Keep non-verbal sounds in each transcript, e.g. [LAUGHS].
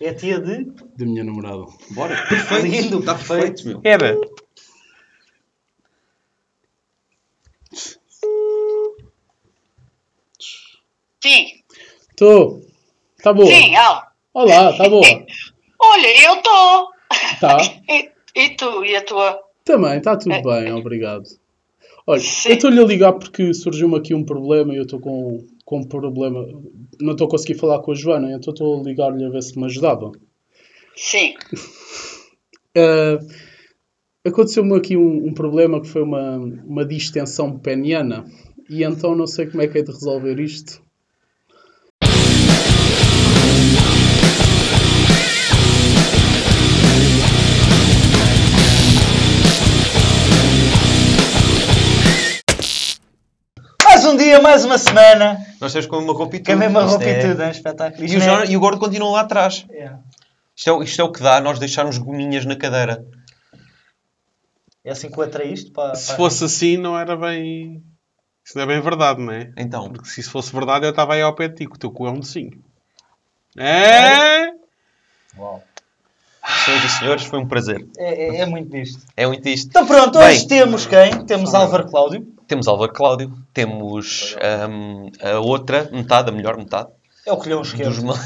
É a tia de. da minha namorada. Bora. [LAUGHS] Perfeito. Lindo, Está perfeito. meu. Era. Sim, Estou. Está boa. sim, ah. Olá, está boa. [LAUGHS] Olha, eu estou. Tá. [LAUGHS] E, e tu, e a tua? Também, está tudo bem, obrigado. Olha, Sim. eu estou-lhe a ligar porque surgiu-me aqui um problema e eu estou com, com um problema. Não estou a conseguir falar com a Joana, então estou a ligar-lhe a ver se me ajudava. Sim. [LAUGHS] Ah, Aconteceu-me aqui um, um problema que foi uma, uma distensão peniana e então não sei como é que é de resolver isto. Mais um dia, mais uma semana. Nós temos com uma roupa e tudo. É a mesma roupa é- e tudo, é um espetáculo. E o, é- Jorge- e o gordo continua lá atrás. É. Isto é, o- isto é o que dá nós deixarmos gominhas na cadeira. É assim que eu atraí isto para. Se para- fosse assim, não era bem. Isso não é bem verdade, não é? Então, Porque se isso fosse verdade, eu estava aí ao pé de ti, que o teu cu é um docinho. É? Uau. senhoras e senhores, foi um prazer. É, é- é muito disto. É muito isto. Então pronto, Bem. hoje temos quem? Temos Álvaro Cláudio. Temos Álvaro Cláudio, temos ahm, a outra metade, a melhor metade, É o colhão esquerdo. dos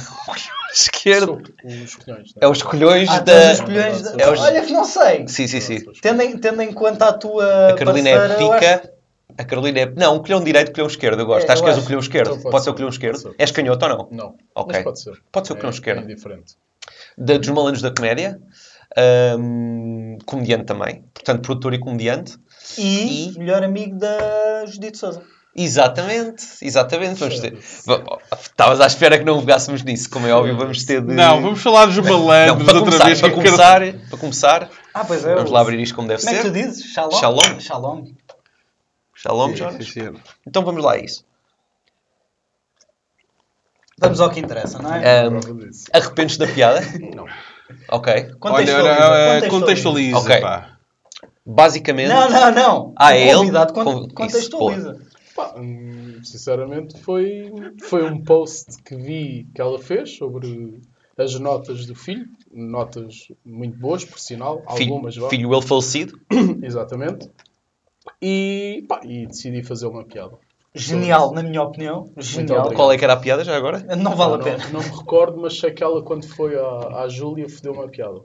esquerdo. [LAUGHS] Os colhões, É os colhões Ah, da. os colhões É os- Olha que não sei. Sim, sim, sim. Tendo em, tendo em conta a tua A Carolina é parceira, acho- pica. A Carolina é. Não, o colhão direito o colhão esquerdo. Eu gosto. É, Acho eu que és o acho. colhão esquerdo. Então pode Pode ser o colhão esquerdo. Pode. És canhoto ou não? Não, Ok. mas pode ser. Pode ser o colhão É- esquerdo. É indiferente. Da, dos Malandros da Comédia. Ahm, comediante também. Portanto, produtor e comediante. E, E- melhor amigo da Judite Souza. Exatamente, exatamente. Vamos ter. Va- Estavas à espera que não pegássemos nisso, como é óbvio, vamos ter de. Não, vamos falar dos Não, malandros para outra começar, vez. para eu quero- começar, para começar, Ah, pois é. vamos lá abrir isto como deve Como é que tu ser. dizes? Shalom? Shalom. Shalom. Shalom. Então vamos lá a isso. Vamos ao que interessa, não é? Disso. arrependes da piada? Não. Ok. Olha, Contextualiza, era, contextualiza. contextualiza, Ok. pá. Basicamente. Não, não, não. Ah, O é ele? convidado contextualiza. Pá, hum, sinceramente, foi, foi um post que vi que ela fez sobre as notas do filho. Notas muito boas, por sinal. Filho, Algumas, vá. filho ele falecido. [COUGHS] Exatamente. E, pá, e decidi fazer uma piada. Genial, na minha opinião. Genial. Qual é que era a piada já agora? Não vale a não, pena. Não me recordo, mas sei que ela, quando foi à, à Júlia, fodeu uma piada.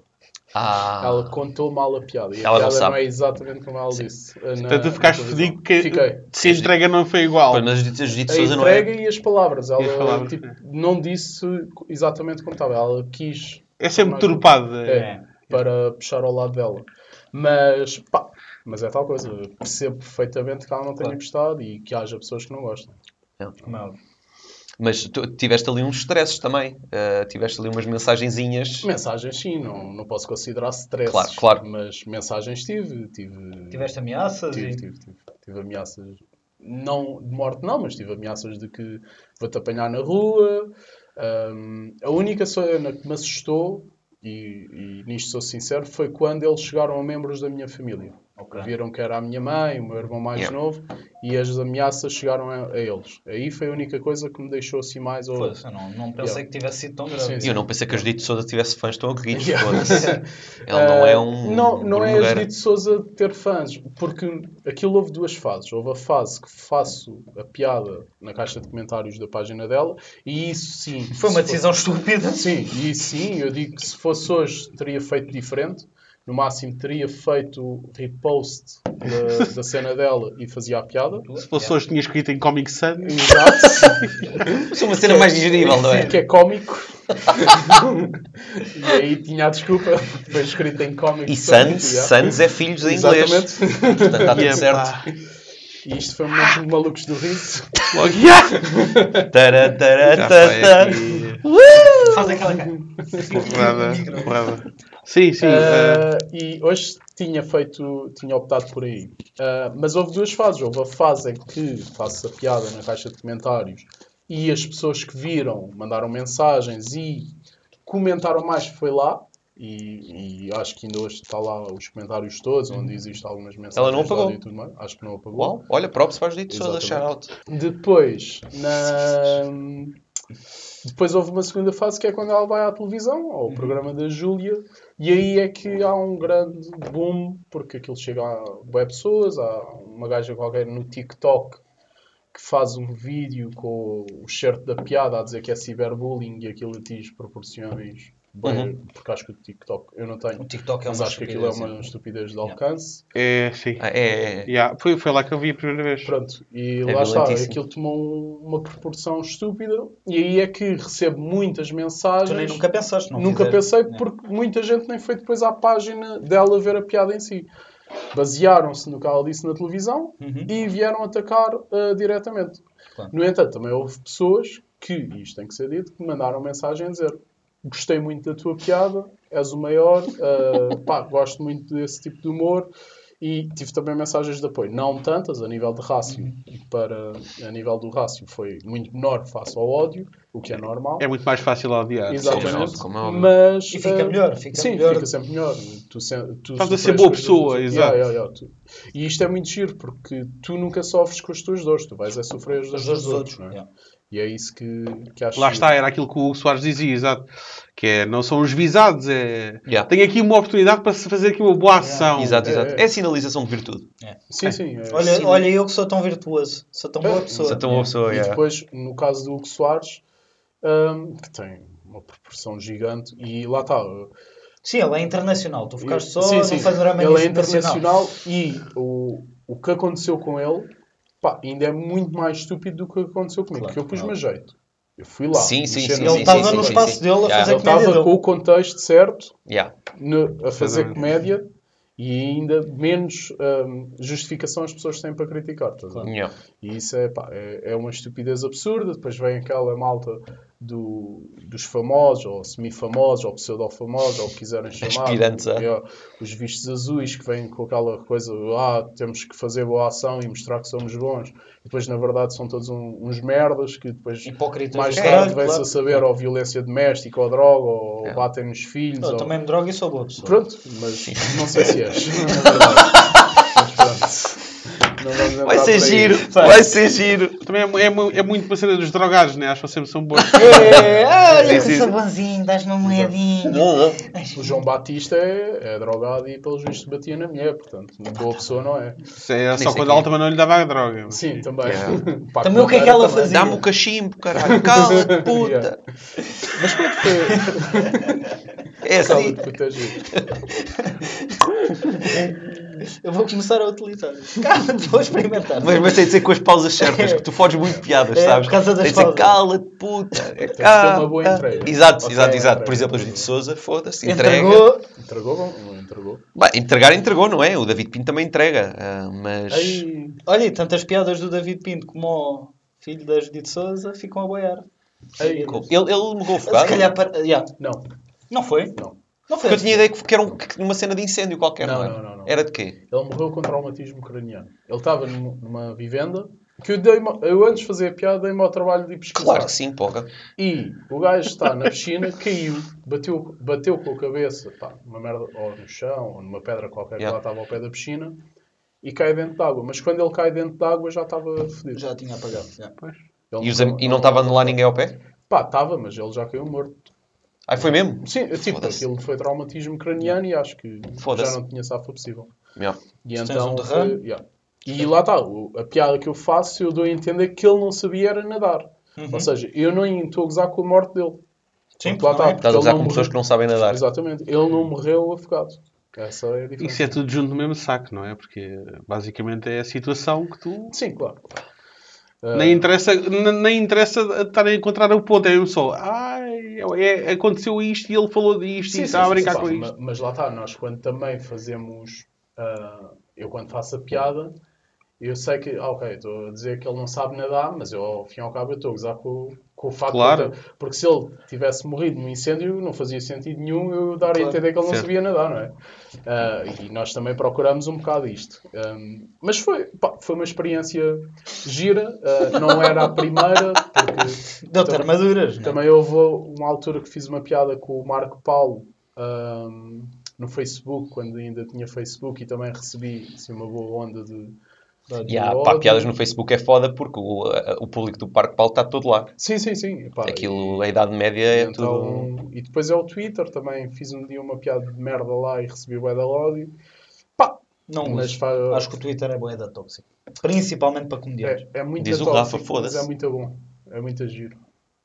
Ah, Ela contou mal a piada. E a Ela não piada não, sabe. é exatamente como ela disse. eh, na- Portanto, tu ficaste fedido que Fiquei. se a entrega não foi igual. pois, mas a a A não é. entrega e as palavras. Ela as palavras, tipo, é. não disse exatamente como estava. Ela quis É sempre Mas- turpado. é, para puxar ao lado dela. Mas, pá, mas é tal coisa. Eu percebo perfeitamente que ela não tenha Claro. gostado e que haja pessoas que não gostam. Não. Mas tu tiveste ali uns stresses também. Uh, tiveste ali umas mensagenzinhas. Mensagens, sim, não, não posso considerar stress. Claro, claro. Mas mensagens tive. tive Tiveste ameaças Tive, e... tive, tive. Tive ameaças, não de morte não, mas tive ameaças de que vou-te apanhar na rua. Ahm, a única cena que me assustou, e, e nisto sou sincero, foi quando eles chegaram a membros da minha família. Ok. Viram que era a minha mãe, o meu irmão mais Yeah. novo, e as ameaças chegaram a, a eles. Aí foi a única coisa que me deixou assim mais... ou- Foda-se, eu não, não pensei Yeah. que tivesse sido tão grave. Sim, E eu não pensei que a Judite Souza tivesse fãs tão aguerridos. Yeah. [LAUGHS] Ela não é Ah, um. Não, não é a Judite Souza ter fãs, porque aquilo houve duas fases. Houve a fase que faço a piada na caixa de comentários da página dela, e isso sim. Foi uma decisão estúpida. Sim, e isso sim, eu digo que se fosse hoje teria feito diferente. No máximo teria feito repost da, da cena dela e fazia a piada. Se fosse hoje, tinha escrito em Comic Sans. Exato. [LAUGHS] Isso é uma cena mais digerível, não é? que é cómico. e aí tinha a desculpa, foi escrito em cómico. E Sans. Sans é filhos em inglês. Exatamente. Portanto, está tudo certo. pá, E isto foi um momento de malucos do riso. Logo, yeah! Faz aquela cara. Porrada, porrada. Sim, sim. Ah, e hoje tinha feito, tinha optado por aí. Ah, mas houve duas fases. Houve a fase em que faço a piada na caixa de comentários e as pessoas que viram mandaram mensagens e comentaram mais foi lá. E, e acho que ainda hoje está lá os comentários todos, onde existem algumas mensagens. Ela não apagou. e tudo mais. Acho que não apagou. Uau, olha, props para a Judite Souza, shout Exatamente. out. Depois, na, Depois houve uma segunda fase que é quando ela vai à televisão, ao Uhum. programa da Júlia, e aí é que há um grande boom, porque aquilo chega a web pessoas, há uma gaja qualquer no TikTok que faz um vídeo com o certo da piada a dizer que é ciberbullying e aquilo atinge proporções. Bem, Porque acho que o TikTok eu não tenho, O TikTok é mas uma acho que aquilo é estupidez, uma é. estupidez de alcance. É, sim. Ah, é, é. Yeah, Foi, foi lá que eu vi a primeira vez. Pronto, e É lá está, aquilo tomou um- uma proporção estúpida e aí é que recebo muitas mensagens. Tu nem nunca pensaste, não Nunca pensei É. porque muita gente nem foi depois à página dela ver a piada em si. Basearam-se no que ela disse na televisão Uhum. e vieram atacar ah, diretamente. Claro. No entanto, também houve pessoas que, e isto tem que ser dito, que mandaram mensagem a dizer gostei muito da tua piada, és o maior, ah, [LAUGHS] pá, gosto muito desse tipo de humor e tive também mensagens de apoio, não tantas a nível de rácio, para a nível do rácio foi muito menor face ao ódio, o que é normal. É muito mais fácil odiar. Exatamente. Como é óbvio. Mas, E fica eh, melhor, fica sim, melhor. fica sempre melhor. Tu, tu Estás a ser boa pessoa, exato. Yeah, yeah, yeah, tu- E isto é muito giro, porque tu nunca sofres com as tuas dores, tu vais a sofrer as dores dos outros. outros. não é? Yeah. E é isso que, que acho Lá está, era aquilo que o Hugo Soares dizia, exato. Que é, não são os visados, é... Yeah. Tenho aqui uma oportunidade para se fazer aqui uma boa ação. Exato, É, exato. é. É sinalização de virtude. Sim, sim. é- Olha, sim. olha, eu que sou tão virtuoso, sou tão boa É, pessoa. Sou tão boa pessoa, E yeah. depois, no caso do Hugo Soares, hum, que tem uma proporção gigante, e lá está. Sim, ele é internacional. Tu ficaste só Sim, sim. panorama Ele é internacional. internacional e o, o que aconteceu com ele pá, ainda é muito mais estúpido do que aconteceu comigo. Claro, porque eu pus-me a jeito. Eu fui lá. Sim, sim, sim, Ele estava no espaço sim. dele a Yeah. fazer Ele comédia estava dele. com o contexto certo Yeah. no- a fazer comédia e ainda menos hum, justificação as pessoas têm para criticar. ver? Yeah. E isso é, pá, é, é uma estupidez absurda. Depois vem aquela malta do- dos famosos, ou semi-famosos, ou pseudo-famosos, ou o que quiserem chamar. Aspirantes a- É, os vistos azuis que vêm com aquela coisa, ah, temos que fazer boa ação e mostrar que somos bons. E depois, na verdade, são todos um- uns merdas que depois, Hipócritas mais do tarde, caralho, vem-se claro. a saber ou violência doméstica, ou droga, ou É. batem nos filhos. Eu ou... também me drogo e sou boa pessoa. Pronto, mas não sei se és, na [LAUGHS] verdade. [LAUGHS] Vai ser giro, Vai. vai ser giro. Também é, é, é muito uma cena dos drogados, né? Acho que sempre são bons. [LAUGHS] É, olha, Sim, que sim. sou bonzinho, dás-me uma moedinha. O João Batista é, é drogado e, pelos vistos, batia na mulher. Portanto, uma boa pessoa não é. É só quando quem. ela também não lhe dava a droga. Sim, também. [LAUGHS] Também o que é que ela fazia? Dá-me o cachimbo, caralho. Cala-te, [LAUGHS] puta. Yeah. Mas pronto, foi. É assim. Eu vou começar a utilizar. Calma, [LAUGHS] vou experimentar. Mas, mas tem de ser com as pausas certas, que tu fodes muito piadas, É, sabes? por causa das tem de ser pausas. cala-te, puta. É, que ter uma boa ah, entrega. Exato, Ok, exato, exato. Por exemplo, os de Souza, foda-se, entrega. Entregou. Entregou, não entregou. Bah, entregar, entregou, não é? O David Pinto também entrega, ah, mas... Aí, Olha, tantas piadas do David Pinto como o filho da Judite Souza ficam a boiar. aí, Ele, ele morreu Se afogado? calhar. Para... yeah. não, Não foi? não. Não foi. Porque eu tinha ideia que era um- que uma cena de incêndio qualquer, não, Não, é? não, não, não. Era de quê? Ele morreu com traumatismo craniano. Ele estava num- numa vivenda que eu, dei eu antes de fazer a piada dei-me ao trabalho de ir pesquisar. Claro que sim, porra. E o gajo está na piscina, caiu, bateu, bateu com a cabeça, pá, uma merda, ou no chão, ou numa pedra qualquer Yeah. que lá estava ao pé da piscina, e cai dentro d'água. Mas quando ele cai dentro d'água já estava fedido. Já tinha apagado. já. Ele E, os am- e não estava lá ninguém ao pé? Pá, estava, mas ele já caiu morto. Ai, foi mesmo? Sim, tipo, Foda-se. aquilo foi traumatismo craniano e acho que já não tinha safa possível. Yeah. E Se então um foi- yeah. E lá está, a piada que eu faço, eu dou a entender que ele não sabia era nadar. Uhum. Ou seja, eu nem estou a gozar com a morte dele. Sim, Porque lá porque não é. está, Estás a não com pessoas morreu. que não sabem nadar. Exatamente. Ele não morreu afogado. Essa é a diferença. Isso é tudo junto no mesmo saco, não é? Porque basicamente é a situação que tu. Sim, claro. Ah, Nem interessa, nem interessa estar a encontrar o ponto, é mesmo só. Ai, é- aconteceu isto e ele falou disto sim, e está a brincar sim, com pá, isto. ma- Mas lá está, nós quando também fazemos. ah, eu quando faço a piada, eu sei que, ok, estou a dizer que ele não sabe nadar, mas eu ao fim e ao cabo eu estou a gozar com, com o facto Claro. de, Porque se ele tivesse morrido num incêndio, não fazia sentido nenhum eu dar a Claro. entender que ele não Certo. sabia nadar, não é? Ah, e nós também procuramos um bocado isto. Um, mas foi, pá, foi uma experiência gira, ah, não era a primeira, porque [LAUGHS] Deu-te Tam- armaduras. não também houve uma altura que fiz uma piada com o Marco Paulo ahm, no Facebook, quando ainda tinha Facebook, e também recebi assim, uma boa onda de, Yeah, ódio. pá, piadas no Facebook é foda porque o, o público do Parque Paulo está todo lá. Sim, sim, sim. Pá, Aquilo, a idade média é e, tudo. então, e depois é o Twitter também. Fiz um dia uma piada de merda lá e recebi bué da ódio. Pá, Não mas Acho que o Twitter é boeda tóxico. Principalmente para comediantes. é, é muito Diz o tóxico, Rafa, mas foda-se. É muito bom. É muito giro.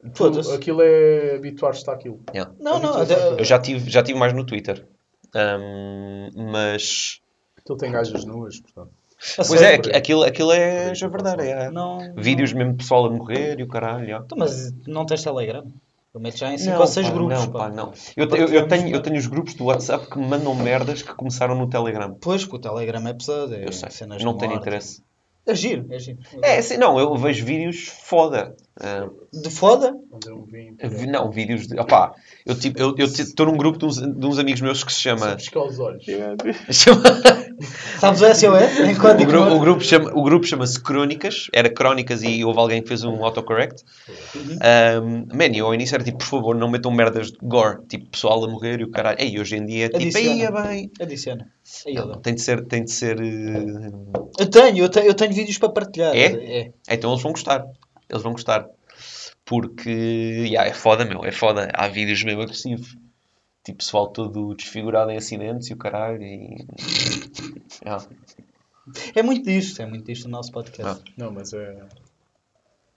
Tu- Foda-se. Aquilo é habituar-te àquilo. Yeah. Não, não, até- àquilo. Eu já tive, já tive mais no Twitter. Ahm, mas. Aquilo tem gajas nuas, portanto. A Pois é, aquilo, aquilo é já verdade. É. Não, Vídeos mesmo de pessoal a morrer e o caralho. Então, mas não tens Telegram? Eu meto já em 5 Não, ou 6 pá, grupos. não, pá. pá, não. Eu, te- eu, eu tenho, eu tenho os grupos do WhatsApp que me mandam merdas que começaram no Telegram. Pois, que o Telegram é pesado. É Eu sei, cenas não de tenho morte. interesse. É giro, é giro. É, sim, não, eu vejo vídeos foda. Ah, De foda? Onde eu vim. vi- não, vídeos de. Opá, eu estou eu, estou num grupo de uns, de uns amigos meus que se chama. Piscar os olhos. [LAUGHS] chama Sabes o SOS? [LAUGHS] Em o, código gru- o grupo chama, o grupo chama-se Crónicas, era Crónicas e houve alguém que fez um autocorrect. Um, man, eu ao início era tipo, por favor, não metam merdas de gore, tipo pessoal a morrer e o caralho. Ei, hoje em dia é tipo, Adiciona. aí é bem. Adiciona. Aí Não, tem de ser, tem de ser. eh, Eu tenho, eu tenho, eu tenho vídeos para partilhar. É? É. Então eles vão gostar. Eles vão gostar. Porque, yeah, é foda, meu, é foda. Há vídeos mesmo agressivos. Tipo, pessoal todo desfigurado em acidentes e o caralho. E... Yeah. É muito disto, é muito disto o nosso podcast. Não, mas é.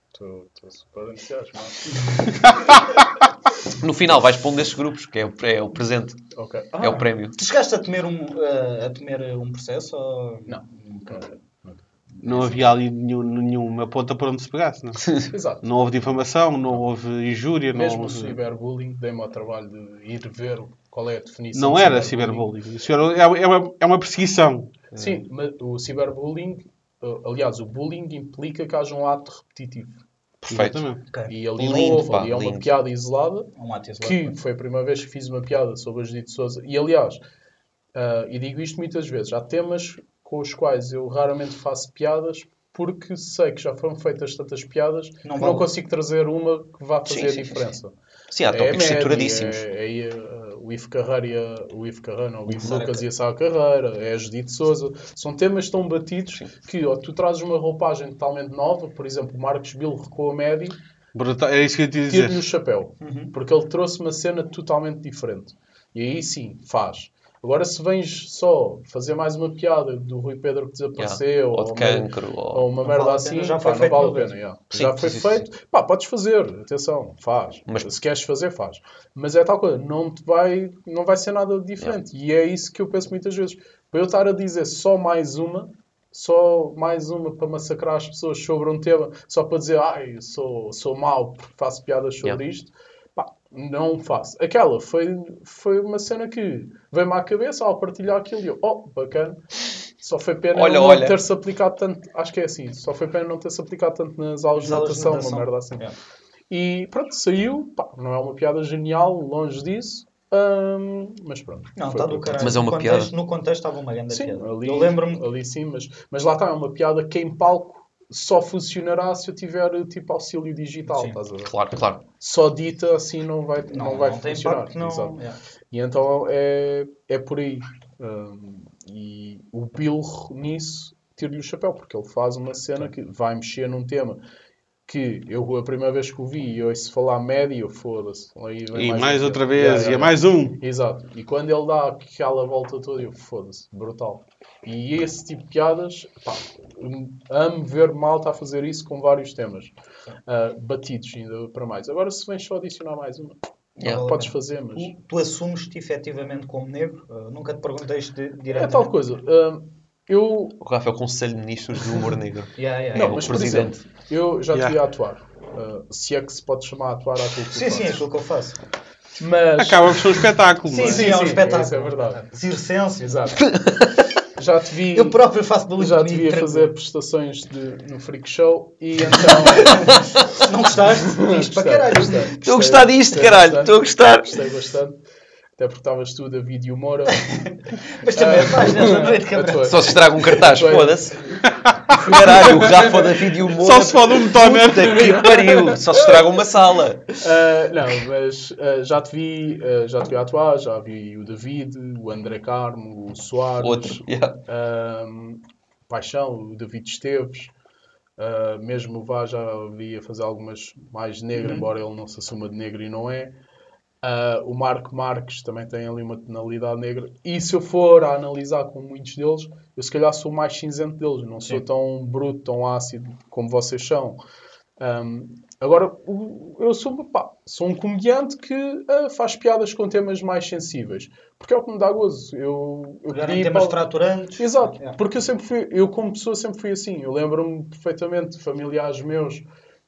Estou super entusiasmado. [LAUGHS] No final vais para um desses grupos, que é o, é o presente, Ok. é o prémio. Tu chegaste a temer um, a, a temer um processo? Ou... Não. Nunca. Não havia ali nenhum, nenhuma ponta para onde se pegasse, não? [LAUGHS] Exato. Não houve difamação, não houve injúria, não Mesmo o houve... cyberbullying, dei-me ao trabalho de ir ver qual é a definição. Não de era ciberbullying. Era- é, é uma, é uma perseguição. Sim, mas o ciberbullying, eh, aliás, o bullying implica que haja um ato repetitivo. Perfeito. Exatamente. Ok. E ali Lindo, não houve, pá, ali é uma lindo. piada isolada, Um ato isolado. que foi a primeira vez que fiz uma piada sobre a Judite Souza. E aliás, ah, e digo isto muitas vezes, há temas com os quais eu raramente faço piadas porque sei que já foram feitas tantas piadas Não que vale. não consigo trazer uma que vá fazer Sim, a sim, sim, diferença. Sim, há tópicos médio, saturadíssimos. É, é, uh, o Ivo Carreira, e a- o Ivo Carreira, não, o Ivo Lucas Ca- e a Sá Carreira, é a Judite Souza. São temas tão batidos que ou tu trazes uma roupagem totalmente nova, por exemplo, o Marcos Bilro com a média, Brutal. É isso que eu te dizer. o chapéu. Uhum. Porque ele trouxe uma cena totalmente diferente. E aí sim, faz. Agora, se vens só fazer mais uma piada do Rui Pedro que desapareceu, Yeah. Ou de uma- cancro, ou ou... uma Não merda vale assim, já pá, foi não feito vale a pena. yeah. Sim, já sim, foi sim, feito, pá, podes fazer, atenção, faz. Mas- Se queres fazer, faz. Mas é tal coisa, não, te vai, não vai ser nada diferente. E é isso que eu penso muitas vezes. Para eu estar a dizer só mais uma, só mais uma para massacrar as pessoas sobre um tema, só para dizer, ai, sou, sou mau porque faço piadas sobre Yeah. isto, pá, não faço. Aquela foi, foi uma cena que veio-me à cabeça ao partilhar aquilo e eu, oh, bacana. Só foi pena Olha, não olha. ter-se aplicado tanto, acho que é assim, só foi pena não ter-se aplicado tanto nas aulas de Nas aulas de natação, uma merda assim. Yeah. E pronto, saiu, pá, não é uma piada genial, longe disso, hum, mas pronto. Não, está do caralho. Mas é uma no contexto, piada. No contexto estava uma grande Sim, piada. ali, Eu lembro-me... ali sim, mas, mas lá está, é uma piada que em palco só funcionará se eu tiver tipo auxílio digital, Sim. estás a ver? Claro, claro. Só dita assim não vai, não, vai tem funcionar. impacto, não... exato. yeah. E então é, é por aí. Hum, e o Bill nisso tira-lhe o chapéu, porque ele faz uma cena que vai mexer num tema que eu a primeira vez que o vi e ouço falar média, eu foda-se. E mais um outra vez, e é mais um. Exato. E quando ele dá aquela volta toda, eu foda-se, brutal. E esse tipo de piadas, pá, amo ver malta a fazer isso com vários temas. Ah, batidos ainda para mais. Agora se vens só adicionar mais uma, Yeah. a podes fazer, mas. Tu, tu assumes-te efetivamente como negro? Uh, nunca te perguntei isto É diretamente. tal coisa. ah, eu. O Rafa é o Conselho de Ministros do Humor Negro. [LAUGHS] Yeah, yeah, É Não, o mas por presidente. exemplo, eu já Yeah. te atuar. Ah, se é que se pode chamar a atuar àquilo que Sim, sim, é aquilo que eu faço. Mas. Acaba por ser um espetáculo, Sim, é? sim, Sim, é um espetáculo. isso é verdade. Circense. Exato. [LAUGHS] já te vi. Eu próprio faço bullying já te vi a fazer prestações de, no Freak Show e [LAUGHS] então. Não gostaste? Isto para caralho. Estou a gostar disto, caralho. Estou a gostar. Gostei bastante. Até porque estavas tu, David e o Moura. [LAUGHS] Mas também Ah, faz nessa noite, atuei. cabrão. Só se estraga um cartaz, foda-se. [LAUGHS] Caralho, o Rafa, David e o Moura. Só se fode um toner. Puta que pariu. Só se estraga uma sala. Ah, não, mas ah, já te vi, ah, já te vi atuar, já vi o David, o André Carmo, o Soares. Outro. Yeah. Paixão, o David Esteves, mesmo o Vá já via fazer algumas mais negro, embora ele não se assuma de negro e não é. Ah, o Marco Marques também tem ali uma tonalidade negra. E se eu for a analisar com muitos deles, eu se calhar sou mais cinzento deles. Não sou Sim. tão bruto, tão ácido como vocês são. Um, agora, eu sou, pá, sou um comediante que ah, faz piadas com temas mais sensíveis. Porque é o que me dá gozo. Eu, eu Pegar em temas fraturantes. Exato, Yeah. porque eu sempre fui, eu como pessoa sempre fui assim. Eu lembro-me perfeitamente de familiares meus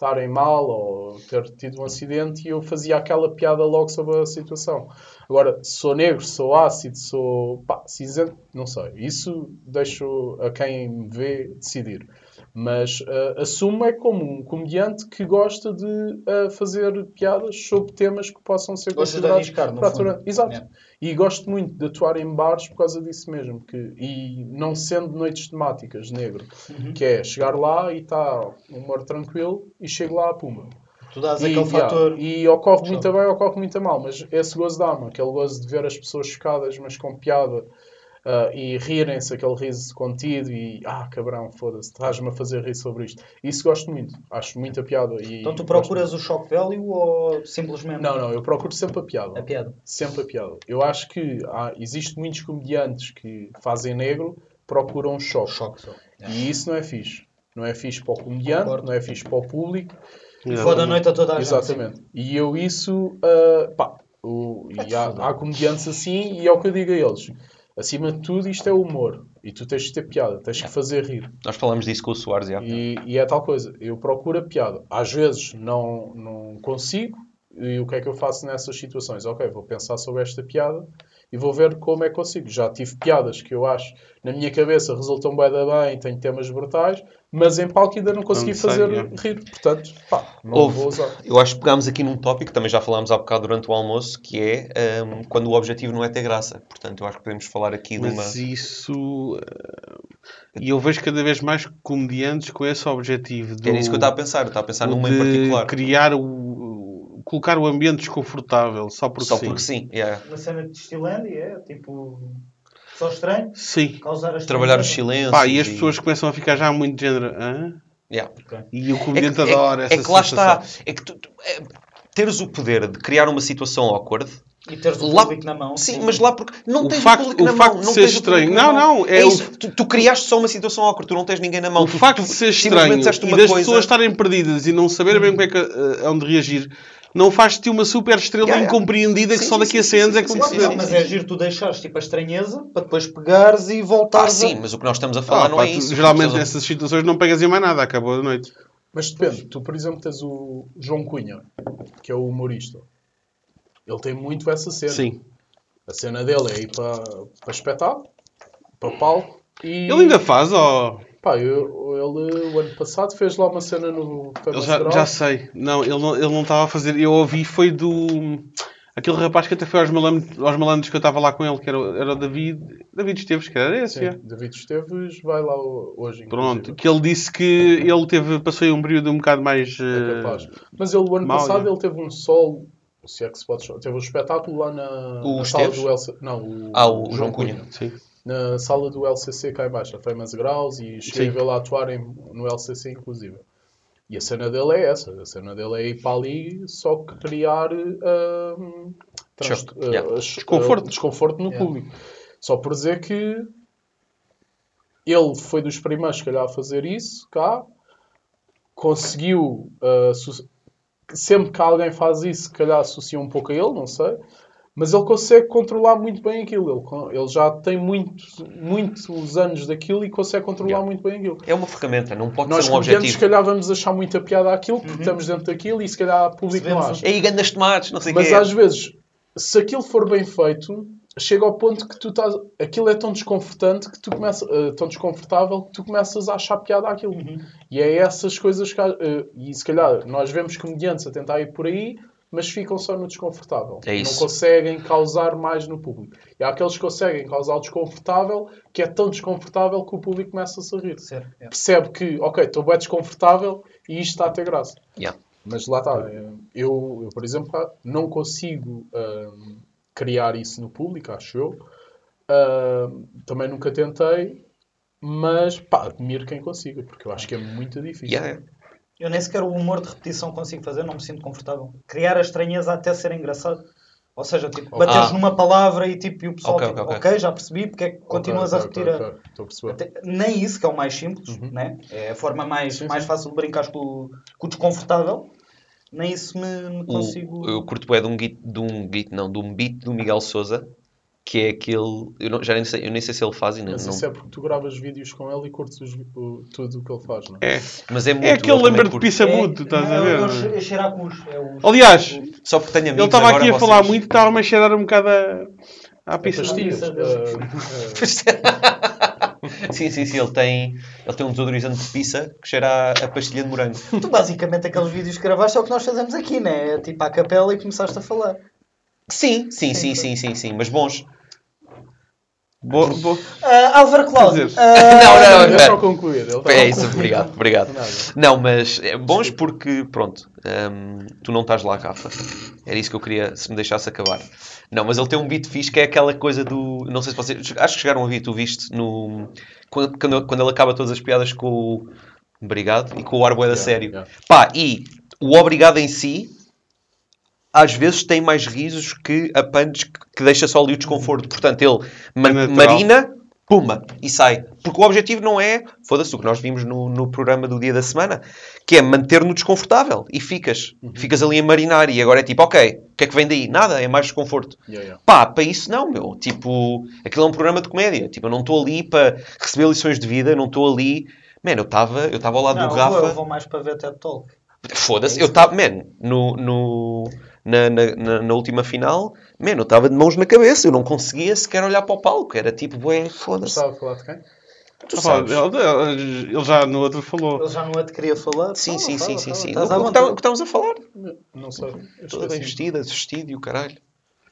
estarem mal ou ter tido um acidente e eu fazia aquela piada logo sobre a situação. Agora, sou negro, sou ácido, sou pá, cinzento, não sei. Isso deixo a quem me vê decidir. Mas ah, assumo é como um comediante que gosta de ah, fazer piadas sobre temas que possam ser Gostas de considerados arriscar, fraturantes. fundo. Exato. Yeah. E gosto muito de atuar em bares por causa disso mesmo. Que, e não sendo noites temáticas, negro. Uhum. Que é chegar lá e está um humor tranquilo e chego lá a pumba. Tu dás E, aquele yeah, fator. e ocorre muito bem, ocorre muito mal. Mas esse gozo dá-me. Aquele gozo de ver as pessoas chocadas, mas com piada. Ah, e rirem-se, aquele riso contido e ah, cabrão, foda-se, estás-me a fazer rir sobre isto. Isso gosto muito, acho muita piada. E Então tu procuras o shock value ou simplesmente. Não, não, eu procuro sempre a piada a piada? sempre a piada. Eu acho que há, existe muitos comediantes que fazem negro, procuram um choque. Choque só. E isso não é fixe. Não é fixe para o comediante, Concordo. não é fixe para o público. Foda a noite a toda a gente. Exatamente. E eu isso, ah, pá, o- e há, há comediantes assim e é o que eu digo a eles. Acima de tudo, isto é humor. E tu tens de ter piada, tens que fazer rir. Nós falamos disso com o Soares, já. E, e é tal coisa, eu procuro a piada. Às vezes não, não consigo, e o que é que eu faço nessas situações? Ok, vou pensar sobre esta piada e vou ver como é que consigo. Já tive piadas que eu acho, na minha cabeça, resultam bem da bem, tenho temas brutais, mas em palco ainda não consegui Não sei, fazer é. rir. Portanto, pá, não Houve. vou usar. Eu acho que pegámos aqui num tópico, também já falámos há bocado durante o almoço, que é hum, quando o objetivo não é ter graça. Portanto, eu acho que podemos falar aqui de uma. Mas isso. eh, E eu vejo cada vez mais comediantes com esse objetivo. Do, Era isso que eu estava a pensar. Eu estava a pensar numa em particular. criar o. colocar o ambiente desconfortável, só porque Só sim. porque sim. yeah. Uma cena de Distilândia é tipo. Só estranho. Sim. Causar as Trabalhar os silêncios. Pá, e as pessoas começam a ficar já muito de género. Hã? Yeah. E o É comediante que, é- adora é essa que lá está. É que tu, tu- é, teres o poder de criar uma situação awkward. E teres o Lá- público na mão. Sim, mas lá porque não O tens facto- o público o na facto mão. de não ser estranho. Não, não, é É o- isso. Tu, tu criaste só uma situação awkward. Tu não tens ninguém na mão. O Tu- facto tu de ser estranho e das coisa- pessoas estarem perdidas e não saberem bem como é que, eh, onde reagir, não faz-te uma super estrela Yeah, yeah. incompreendida que Sim, só sim, daqui a sim, 100 anos é que vão perceber. Mas é giro tu deixares tipo a estranheza para depois pegares e voltares Ah, sim, a... mas o que nós estamos a falar Ah, não pá, é tu- isso. geralmente nessas situações não pegas em mais nada, acabou a noite. Mas depende. Tu, por exemplo, tens o João Cunha, que é o humorista. Ele tem muito essa cena. Sim. A cena dele é ir para, para espetáculo, para palco. E, Ele ainda faz, ó. Pá, eu- ele o ano passado fez lá uma cena no Famous já, já sei. Não, ele não ele não estava a fazer. Eu ouvi, foi do. Aquele rapaz que até foi aos malandros, aos malandros que eu estava lá com ele, que era, o- era o David. David Esteves, que era esse, Sim, é. David Esteves vai lá ho- hoje. Pronto, inclusive. que ele disse que ele teve, passou aí um período um bocado mais. É eh, capaz. Mas ele, o ano mau, passado, ele teve um solo, se é que se pode chamar, teve um espetáculo lá na, O na sala do LCC. Não, o, Ah, o João Cunha. Sim. Na sala do LCC cá em baixo, a Famous Graus, e cheguei a vê lá no LCC, inclusive. E a cena dele é essa. A cena dele é ir para ali só criar hum, trans- uh, yeah. uh, Desconforto. desconforto no Yeah. público. Só por dizer que ele foi dos primeiros, se calhar, a fazer isso cá. Conseguiu... uh, su- sempre que alguém faz isso, se calhar associa um pouco a ele, não sei. Mas ele consegue controlar muito bem aquilo. Ele, ele já tem muitos, muitos anos daquilo e consegue controlar Yeah. muito bem aquilo. É uma ferramenta, não pode Nós ser um objetivo. se calhar, vamos achar muita piada àquilo porque estamos dentro daquilo e se calhar o público não acha. É aí gandas tomates, não sei o Mas quê. às vezes, se aquilo for bem feito, chega ao ponto que tu estás. Aquilo é tão desconfortante que tu começas. eh, tão desconfortável que tu começas a achar piada àquilo. E é essas coisas que. há- eh, e se calhar nós vemos comediantes a tentar ir por aí, mas ficam só no desconfortável. É isso. Não conseguem causar mais no público. E há aqueles que conseguem causar o desconfortável, que é tão desconfortável que o público começa a se rir. Certo, é. Percebe que, ok, estou bem desconfortável e isto está a ter graça. Yeah. Mas lá está. Eu, eu, por exemplo, não consigo hum, criar isso no público, acho eu. Hum, também nunca tentei. Mas, pá, admiro quem consiga, porque eu acho que é muito difícil. Yeah. Eu nem sequer o humor de repetição consigo fazer, não me sinto confortável. Criar a estranheza até ser engraçado. Ou seja, tipo, Ok. bateres Ah. numa palavra e, tipo, e o pessoal, Ok, tipo, ok, ok, já percebi, porque é que continuas a repetir a... Até- nem isso, que é o mais simples, Uhum. né? é a forma mais, mais fácil de brincar com, o- com o desconfortável. Nem isso me, me O- consigo. eu curto bem de um beat, de um beat, não, de um beat do Miguel Souza, que é aquele. Eu não, já nem sei, eu nem sei se ele faz ainda. Mas não- isso é porque tu gravas vídeos com ele e curtes os- o- tudo o que ele faz, não é? É, mas é muito. é aquele lembra de pizza É, mudo, estás a ver? É, é cheirar com os. É os Aliás, Só porque tenho ele amigos estava aqui a falar vocês- muito e estava-me a cheirar um bocado a, à É pizza. pastilhas. Pizza [LAUGHS] sim, sim, sim. Ele tem, ele tem um desodorizante de pizza que cheira a, a pastilha de morango. Tu basicamente aqueles vídeos que gravaste é o que nós fazemos aqui, né? É tipo à capela e começaste a falar. Sim, sim, sim, sim, sim, sim. Mas bons. Bo- bo- Ah, Álvaro Cláudio. Ah, Não, não, Ele não. é só concluir. Ele está É isso, concluir. obrigado, obrigado. Nada. Não, mas é bons porque, pronto, hum, tu não estás lá, Rafa. Era isso que eu queria, se me deixasse acabar. Não, mas ele tem um beat fixe que é aquela coisa do. Não sei se vocês. Acho que chegaram a ver, tu viste no. Quando, quando, quando ele acaba todas as piadas com o. Obrigado e com o ar bué da Yeah, sério. yeah. Pá, e o obrigado em si. Às vezes tem mais risos que a punch que, deixa só ali o desconforto. Portanto, ele ma- natural. marina, puma, e sai. Porque o objetivo não é, foda-se, o que nós vimos no, no programa do dia da semana, que é manter-no desconfortável. E ficas. Ficas ali a marinar. E agora é tipo, ok, o que é que vem daí? Nada, é mais desconforto. Yeah, yeah. Pá, para isso não, meu. Tipo, aquilo é um programa de comédia. Tipo, eu não estou ali para receber lições de vida, não estou ali. Mano, eu estava eu estava ao lado não, do Rafa. eu vou mais para ver TED Talk. Foda-se, eu estava, man, no, no, na, na, na- na última final, man, eu estava de mãos na cabeça, eu não conseguia sequer olhar para o palco, era tipo, ué, foda-se. Estava a falar de quem? Tu Ah, sabes. ele, ele já no outro falou. Ele já não te queria falar. Sim, Fala, sim, fala, sim, sim, fala, sim. O o que estamos a falar? Não sei. Toda bem esqueci. vestida, vestido e o caralho.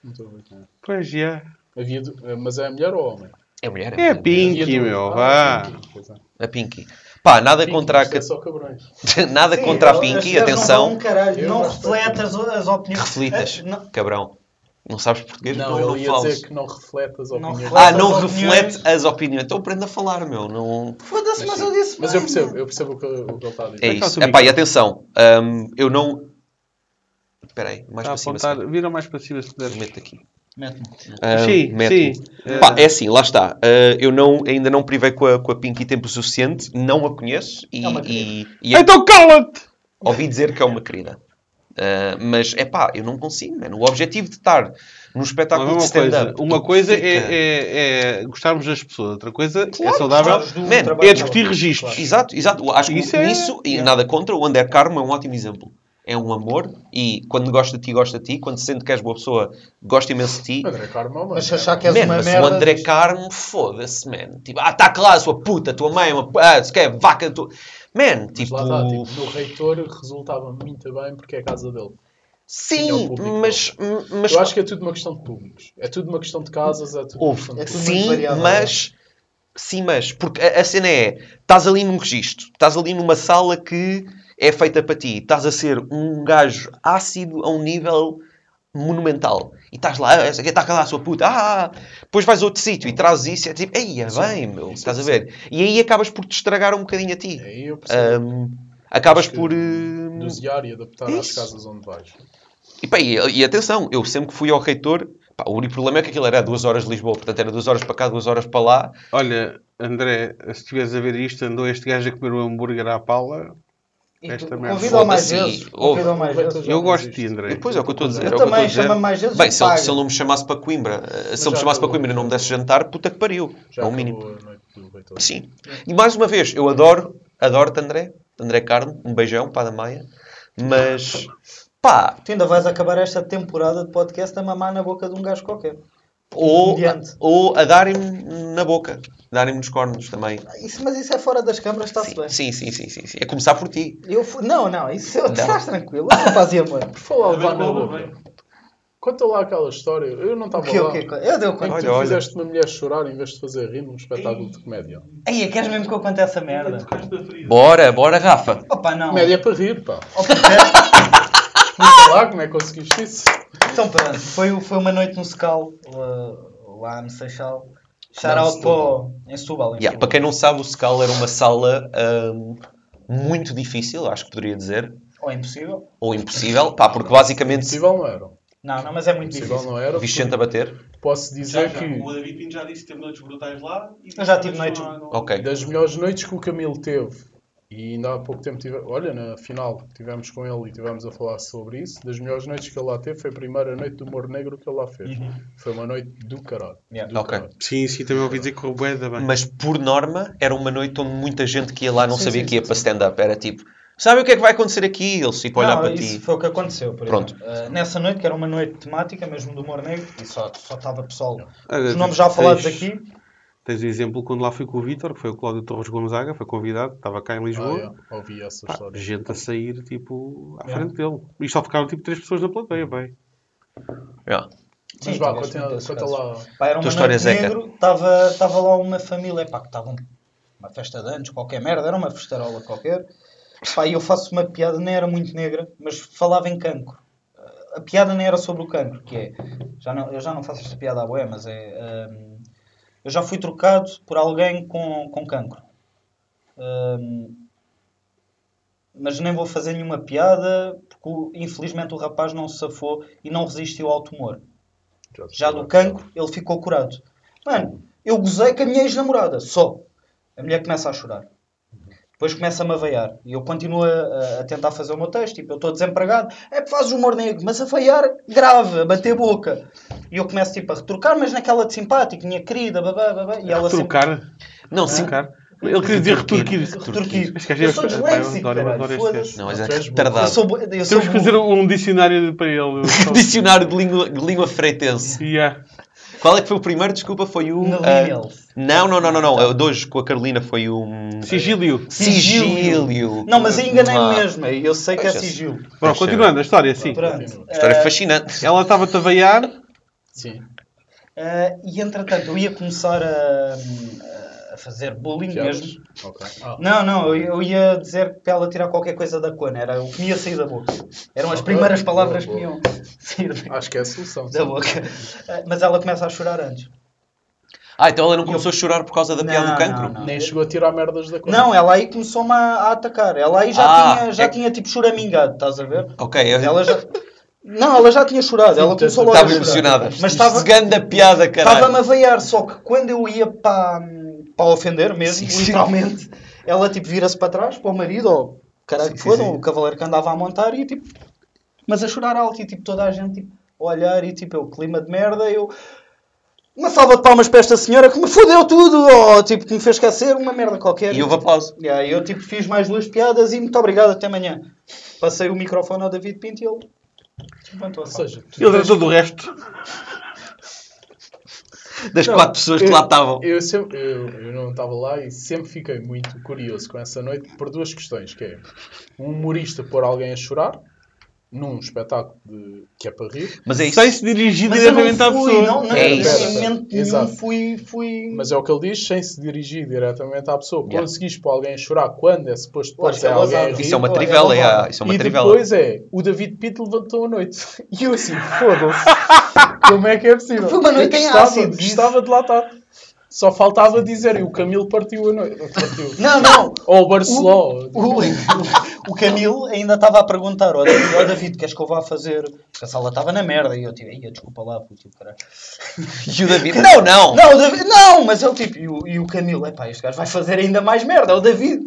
Não estou a ver é. Pois, já. Havia Mas é mulher ou homem? É mulher, É a mulher. Pinky, Havia duas. meu, Ah, vá. Pinky, é. A Pinky. Pá, nada Pinky, contra a, é só cabrões. [LAUGHS] nada Sim, contra a as Pinky, Não, atenção. caralho, Eu não gosto reflete as, as opiniões. Reflitas, Eh, não- cabrão. Não sabes português? Não, não, ele ia falas. dizer que não reflete as Não opiniões. reflete. Ah, as não opiniões. reflete as opiniões. Então aprende a falar, meu. Não... Foda-se, mas eu disse Mas eu percebo, eu percebo o que, o que ele está a dizer. É é isso. Epá, teu e atenção, hum, eu não. Espera aí, mais para cima. apontar. Vira mais para cima se sim. puderes. Meto aqui. Mete-me. Hum, Sim, sim. Pá, é assim, lá está. Uh, eu não, ainda não privei com a, com a Pinky tempo suficiente, não a conheço e, É e, e Então cala-te! ouvi dizer que é uma querida. Uh, mas é pá, eu não consigo, mano. O objetivo de estar num espetáculo de uma coisa, stand-up. uma coisa fica- é, é, é gostarmos das pessoas, outra coisa é saudável, Gostares do Man, é discutir registros. Exato, exato. Acho que Isso é- e nada contra, o André Carmo é um ótimo exemplo. É um amor e quando gosta de ti, gosta de ti. Quando sente que és boa pessoa, gosta imenso de ti. André Carmo, é uma Mas se achar que és Man, uma mas merda. o André diz- Carmo, foda-se, man. Tipo, ah, tá claro, sua puta, tua mãe é uma. Ah, se quer vaca, tu. Man, Mas tipo. lá está, tipo, no reitor resultava muito bem porque é a casa dele. Sim, público mas. mas Eu acho que é tudo uma questão de públicos. É tudo uma questão de casas, é tudo uma questão de É tudo Sim, variável, mas. Sim, mas. Porque a, a cena é. Estás ali num registro. Estás ali numa sala que é feita para ti. Estás a ser um gajo ácido a um nível monumental. E estás lá, ah, essa aqui está a calar a sua puta. Ah, depois vais a outro sítio e trazes isso e é tipo, ei, é bem, meu. Estás a ver? E aí acabas por te estragar um bocadinho a ti. Aí eu percebo. Ahm, acabas por. eh, Dosear e adaptar é às isso. casas onde vais. E, pá, e, e atenção, eu sempre que fui ao reitor, pá, o único problema é que aquilo era duas horas de Lisboa, portanto era duas horas para cá, duas horas para lá. Olha, André, se estiveres a ver isto, andou este gajo a comer um hambúrguer à pala. Esta merda. Convida-o mais vezes. mais. Já Eu gosto de ti. André. Depois é o que eu estou a dizer. Eu é eu também, chama mais vezes Bem, se ele, paga. se ele não me chamasse para Coimbra, eh, se ele me chamasse para. Coimbra e não me desse jantar, puta que pariu. Já é o mínimo. Sim. E mais uma vez, eu adoro, adoro-te, André. André Carmo, um beijão para a Maia. Mas, pá, Tu ainda vais acabar esta temporada de podcast a mamar na boca de um gajo qualquer. Ou, ou a darem-me na boca, darem-me nos cornos também. Isso, mas isso é fora das câmaras, está-se bem. Sim, sim, sim, sim, sim. É começar por ti. Eu fu- Não, não, isso eu Não. estás tranquilo. Eu não fazia amor. Por falar levar na boca. Conta lá aquela história. Eu não estava lá. o quê? Eu deu conta. Olha, tu olha. fizeste uma mulher chorar em vez de fazer rir num espetáculo de comédia. Aí, queres mesmo que eu conte essa merda? Bora, bora, Rafa. Opa, não. Comédia é para rir, pá. Opa, Explica lá como é que conseguiste isso. então, pronto. Foi, foi uma noite no Scal, lá, lá no Seixal. Shout out em Setúbal. em Yeah, para quem não sabe, o Scal era uma sala ahm, muito difícil, acho que poderia dizer, Ou impossível? ou impossível, pá, porque basicamente Possível não era. Não, não, mas é muito Possível difícil. não era. Vicente a bater. Posso dizer Já, já. que O David Pinto já disse que teve noites brutais lá. E Eu já tive noites- Ok. das melhores noites que o Camilo teve, e ainda há pouco tempo tive, olha, na final tivemos com ele e tivemos a falar sobre isso, das melhores noites que ele lá teve foi a primeira noite do Humor Negro que ele lá fez. Foi uma noite do caralho. Yeah. Do Ok. caralho. Sim, sim, também ouvi dizer que o bué da bem. Mas por norma, era uma noite onde muita gente que ia lá não Sim, sabia sim, que ia sim, para stand-up. Era tipo, sabe o que é que vai acontecer aqui? Eles ficam a olhar para isso ti. foi o que aconteceu, por Pronto. Uh, nessa noite, que era uma noite temática, mesmo do humor negro, e só só estava pessoal. Os nomes já falados aqui. Tens o exemplo quando lá fui com o Vítor, que foi o Cláudio Torres Gonzaga, foi convidado, estava cá em Ah, Lisboa. yeah, ouvi essa Pá, história. gente a sair, tipo, à Yeah. frente dele. E só ficaram, tipo, três pessoas na plateia, bem. Yeah. Mas Sim, vá, tiveste conta, lá. Pá, era uma história, noite Zeca. negro, estava lá uma família, pá, que estavam uma festa de anos, qualquer merda, era uma festarola qualquer. Pá, e eu faço uma piada, nem era muito negra, mas falava em cancro. A piada nem era sobre o cancro, que é, já não, eu já não faço esta piada à boé, mas é, hum, eu já fui trocado por alguém com, com cancro. Hum, mas nem vou fazer nenhuma piada, porque infelizmente o rapaz não se safou e não resistiu ao tumor. Já do cancro, ele ficou curado. Mano, eu gozei com a minha ex-namorada, só. A mulher começa a chorar. Depois começa-me a veiar. E eu continuo a, a tentar fazer o meu texto. Tipo, eu estou desempregado. É que fazes humor negro, mas a veiar grave, a bater boca. E eu começo tipo, a retrucar, mas naquela de simpático, minha querida, babá, babá. E ela sempre... Trocar. Não, sim. Trocar. Ele queria dizer retorquir. Retorquir. Acho que a Eu gente- sou disléxico. Não, mas é és burro. Eu sou, eu sou Temos que fazer um dicionário para ele. [LAUGHS] Dicionário de língua, de língua freitense. Yeah. Qual é que foi o primeiro? Desculpa, foi o. Millennials. ah, não, não, não, não, não. O de hoje com a Carolina foi o. hum, Sigílio. Sigílio. Não, mas enganei-me Ah. mesmo. Eu sei que é é. sigilo. Pronto, continuando a história, sim. Pronto. História Eh, fascinante. Ela estava-te a veiar. Sim. eh, e entretanto, eu ia começar a, a fazer bullying mesmo. Ok. Ah, Não, não, eu, eu ia dizer para ela tirar qualquer coisa da cona. Era o que me ia sair da boca. Eram as Ok, primeiras palavras boa. que iam [LAUGHS] sair acho que é a solução. da sim. boca. Eh, Mas ela começa a chorar antes. Ah, então ela não começou a chorar por causa da piada Não, do cancro? não, não. Nem chegou a tirar merdas da coisa. Não, ela aí começou-me a, a atacar. Ela aí já Ah, tinha, já é- tinha tipo choramingado, estás a ver? Ok, eu Ela já. Não, ela já tinha chorado. Ela começou logo a estava chorar. emocionada. Mas estava. Segunda piada, Estava-me caralho. a veiar, só que quando eu ia para, para ofender mesmo, Sim, sim. literalmente, ela tipo vira-se para trás, para o marido, ou caralho que Sim, foda, sim. o cavaleiro que andava a montar e tipo, mas a chorar alto e tipo toda a gente tipo, a olhar e tipo, eu, clima de merda, eu. Uma salva de palmas para esta senhora que me fodeu tudo, ou tipo, que me fez esquecer uma merda qualquer. E houve aplauso. E aí eu tipo fiz mais duas piadas e muito obrigado, até amanhã. Passei o microfone ao David Pinto e ele levantou a Ou seja, tu Ele tens- tratou do resto. Das Não, quatro pessoas que eu- lá estavam. Eu, sempre, eu, eu não estava lá e sempre fiquei muito curioso com essa noite por duas questões, que é um humorista pôr alguém a chorar num espetáculo de- que é para rir, Mas é isso. Sem se dirigir Mas diretamente à fui, pessoa. não, não, É em isso. Exato. fui, fui... mas é o que ele diz, sem se dirigir diretamente à pessoa. Yeah. Conseguiste pôr alguém a chorar quando é suposto pôr que é alguém a rir. Isso é uma Pô, trivela, é é, isso é uma e trivela. depois é, o David Pitt levantou a noite. [LAUGHS] E eu assim, foda-se. [LAUGHS] Como é que é possível? Foi uma noite em Estava- ácido. Estava de lá estar. Só faltava dizer, e o Camilo partiu a noite. Partiu. [LAUGHS] Não, não. Ou o Barceló. O, o Camilo ainda estava a perguntar ao David, "Ó, David, queres que eu vá fazer? Porque a sala estava na merda. E eu tipo, "Ia, desculpa lá, puto, caralho. [LAUGHS] E o David, não, não. Não, o David, não, mas ele tipo, e o, e o Camilo, epá, este gajo vai fazer ainda mais merda, é o David.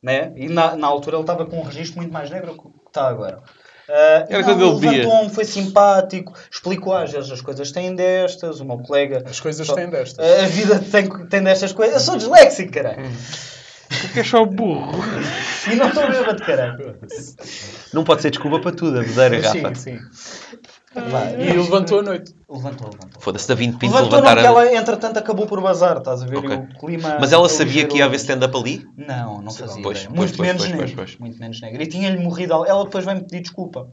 Né? E na, na altura ele estava com um registro muito mais negro que o que está agora. Ah, Era não, quando ele levantou-me, foi simpático, explicou às vezes as coisas têm destas, o meu colega. As coisas Só- têm destas. A a vida tem, tem destas coisas. Eu sou disléxico, caralho. Que é só burro. E não estou bêbado, caralho. Não pode ser desculpa para tudo, a verdadeira Sim, Rafa. sim. Vá, E levantou a noite. Levantou, levantou. Foda-se, da 20 Pinto Levantou não, levantar que a... ela entretanto acabou por bazar, estás a ver? Ok. E o clima. Mas ela é sabia que ia haver stand-up ali? Não, não fazia. Pois, ideia. pois, muito pois, menos pois, negro. pois, pois. Muito menos negro. E tinha-lhe morrido. Ela depois veio-me pedir desculpa.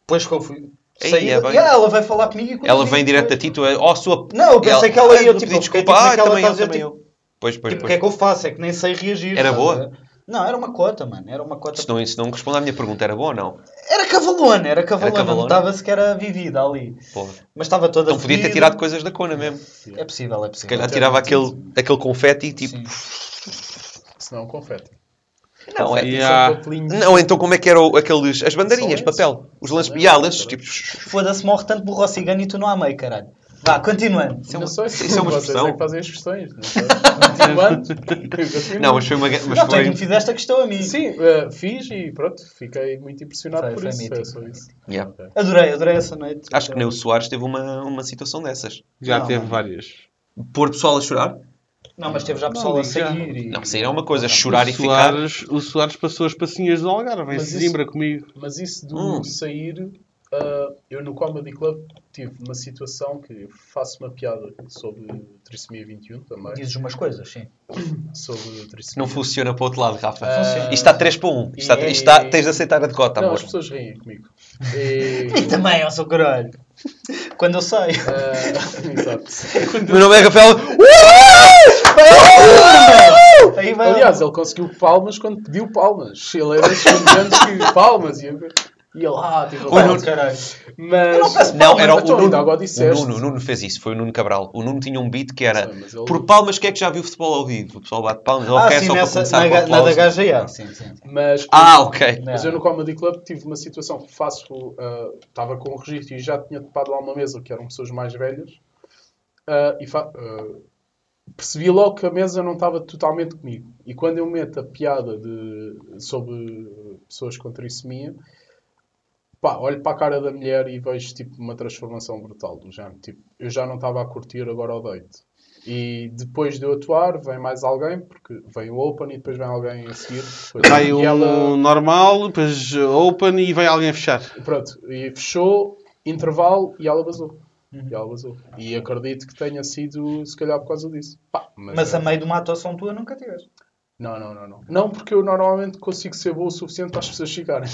Depois que eu fui. Ei, sair, é bem. e ela veio falar comigo e ela vem direto a ti, tu é, oh, sua... Não, eu pensei que ela ia, "Ai, tipo, desculpa, tipo, ah, também eu, fazer, também tipo, eu. Pois, pois, Tipo, o que é que eu faço? É que nem sei reagir. Era boa? Não, era uma cota, mano. Era uma cota. Se não, se não responde à minha pergunta, era bom ou não? Era cavalona, era cavalona. cavalona? Notava-se que era vivida ali. Porra. Mas estava toda Não podia ter tirado coisas da cona mesmo. É possível, é Se possível. calhar tirava aquele, aquele confete e tipo. Sim. Senão confete. Não, é. Yeah. Não, então como é que eram aqueles. As bandeirinhas, papel. Os lances. E há lances, tipo. Foda-se, morre tanto burro cigano e tu não há meio, caralho. Vá, continuando. Isso é uma, Não sei se isso é uma vocês expressão. é que fazem as questões. Continuando. Não, mas foi uma. Mas Não, tu é que foi... me fizeste a questão a mim. Sim, eh, fiz e pronto, fiquei muito impressionado Foi- por foi isso. mítico, é só foi isso. Yeah. Ok. Adorei, adorei essa noite. Acho que nem o Soares teve uma, uma situação dessas. Já Não, teve não. várias. Pôr pessoal a chorar? Não, mas teve já pessoal Não, a sair e... Não, sair é uma coisa, chorar o e ficar. Soares, O Soares passou as passinhas do Algarve em Zimbra comigo. Mas isso do Hum. sair, ah, eu no Comedy Club tive uma situação que faço uma piada sobre trissomia 21 também. Dizes umas coisas, sim. [COUGHS] Sobre trissomia. Não funciona para o outro lado, Rafa. Funciona. Isto está 3 para 1. Isto está, E- está- tens de aceitar a decota, Não, amor. as pessoas riem comigo. [LAUGHS] E, E também, ó seu caralho. Quando eu saio. ah, [LAUGHS] exato. O meu nome é Rafael. Aí vai... Aliás, ele conseguiu palmas quando pediu palmas. Ele era desses comediantes que palmas e ia lá, tipo, O. Nuno- caralho. Mas Não, era o, o ainda agora Nuno. O. Nuno, o Nuno fez isso, foi o Nuno Cabral. O Nuno tinha um beat que era Sei, ele- por palmas, quem é que já viu futebol ao vivo? O pessoal bate palmas, ele Ah, quer sim, só para nessa, começar na, com ga- na da gaja, já. Sim, sim. Mas, Ah, ok. mas eu no Comedy Club tive uma situação que faço, ah, estava com o registro e já tinha topado lá uma mesa que eram pessoas mais velhas ah, e fa- ah, percebi logo que a mesa não estava totalmente comigo. E quando eu meto a piada de, sobre pessoas com trissomia, pá, olho para a cara da mulher e vejo tipo uma transformação brutal do género. Tipo, eu já não estava a curtir agora o date. E depois de eu atuar, vem mais alguém, porque vem o Open e depois vem alguém a seguir. Vai um ela, normal, depois open e vai alguém fechar. pronto, e fechou, intervalo e ela vazou. E ela vazou. E acredito que tenha sido, se calhar, por causa disso. Pá, mas, Mas é- a meio de uma atuação tua nunca tiveste. Não, não, não, não. Não, porque eu normalmente consigo ser bom o suficiente para as pessoas ficarem.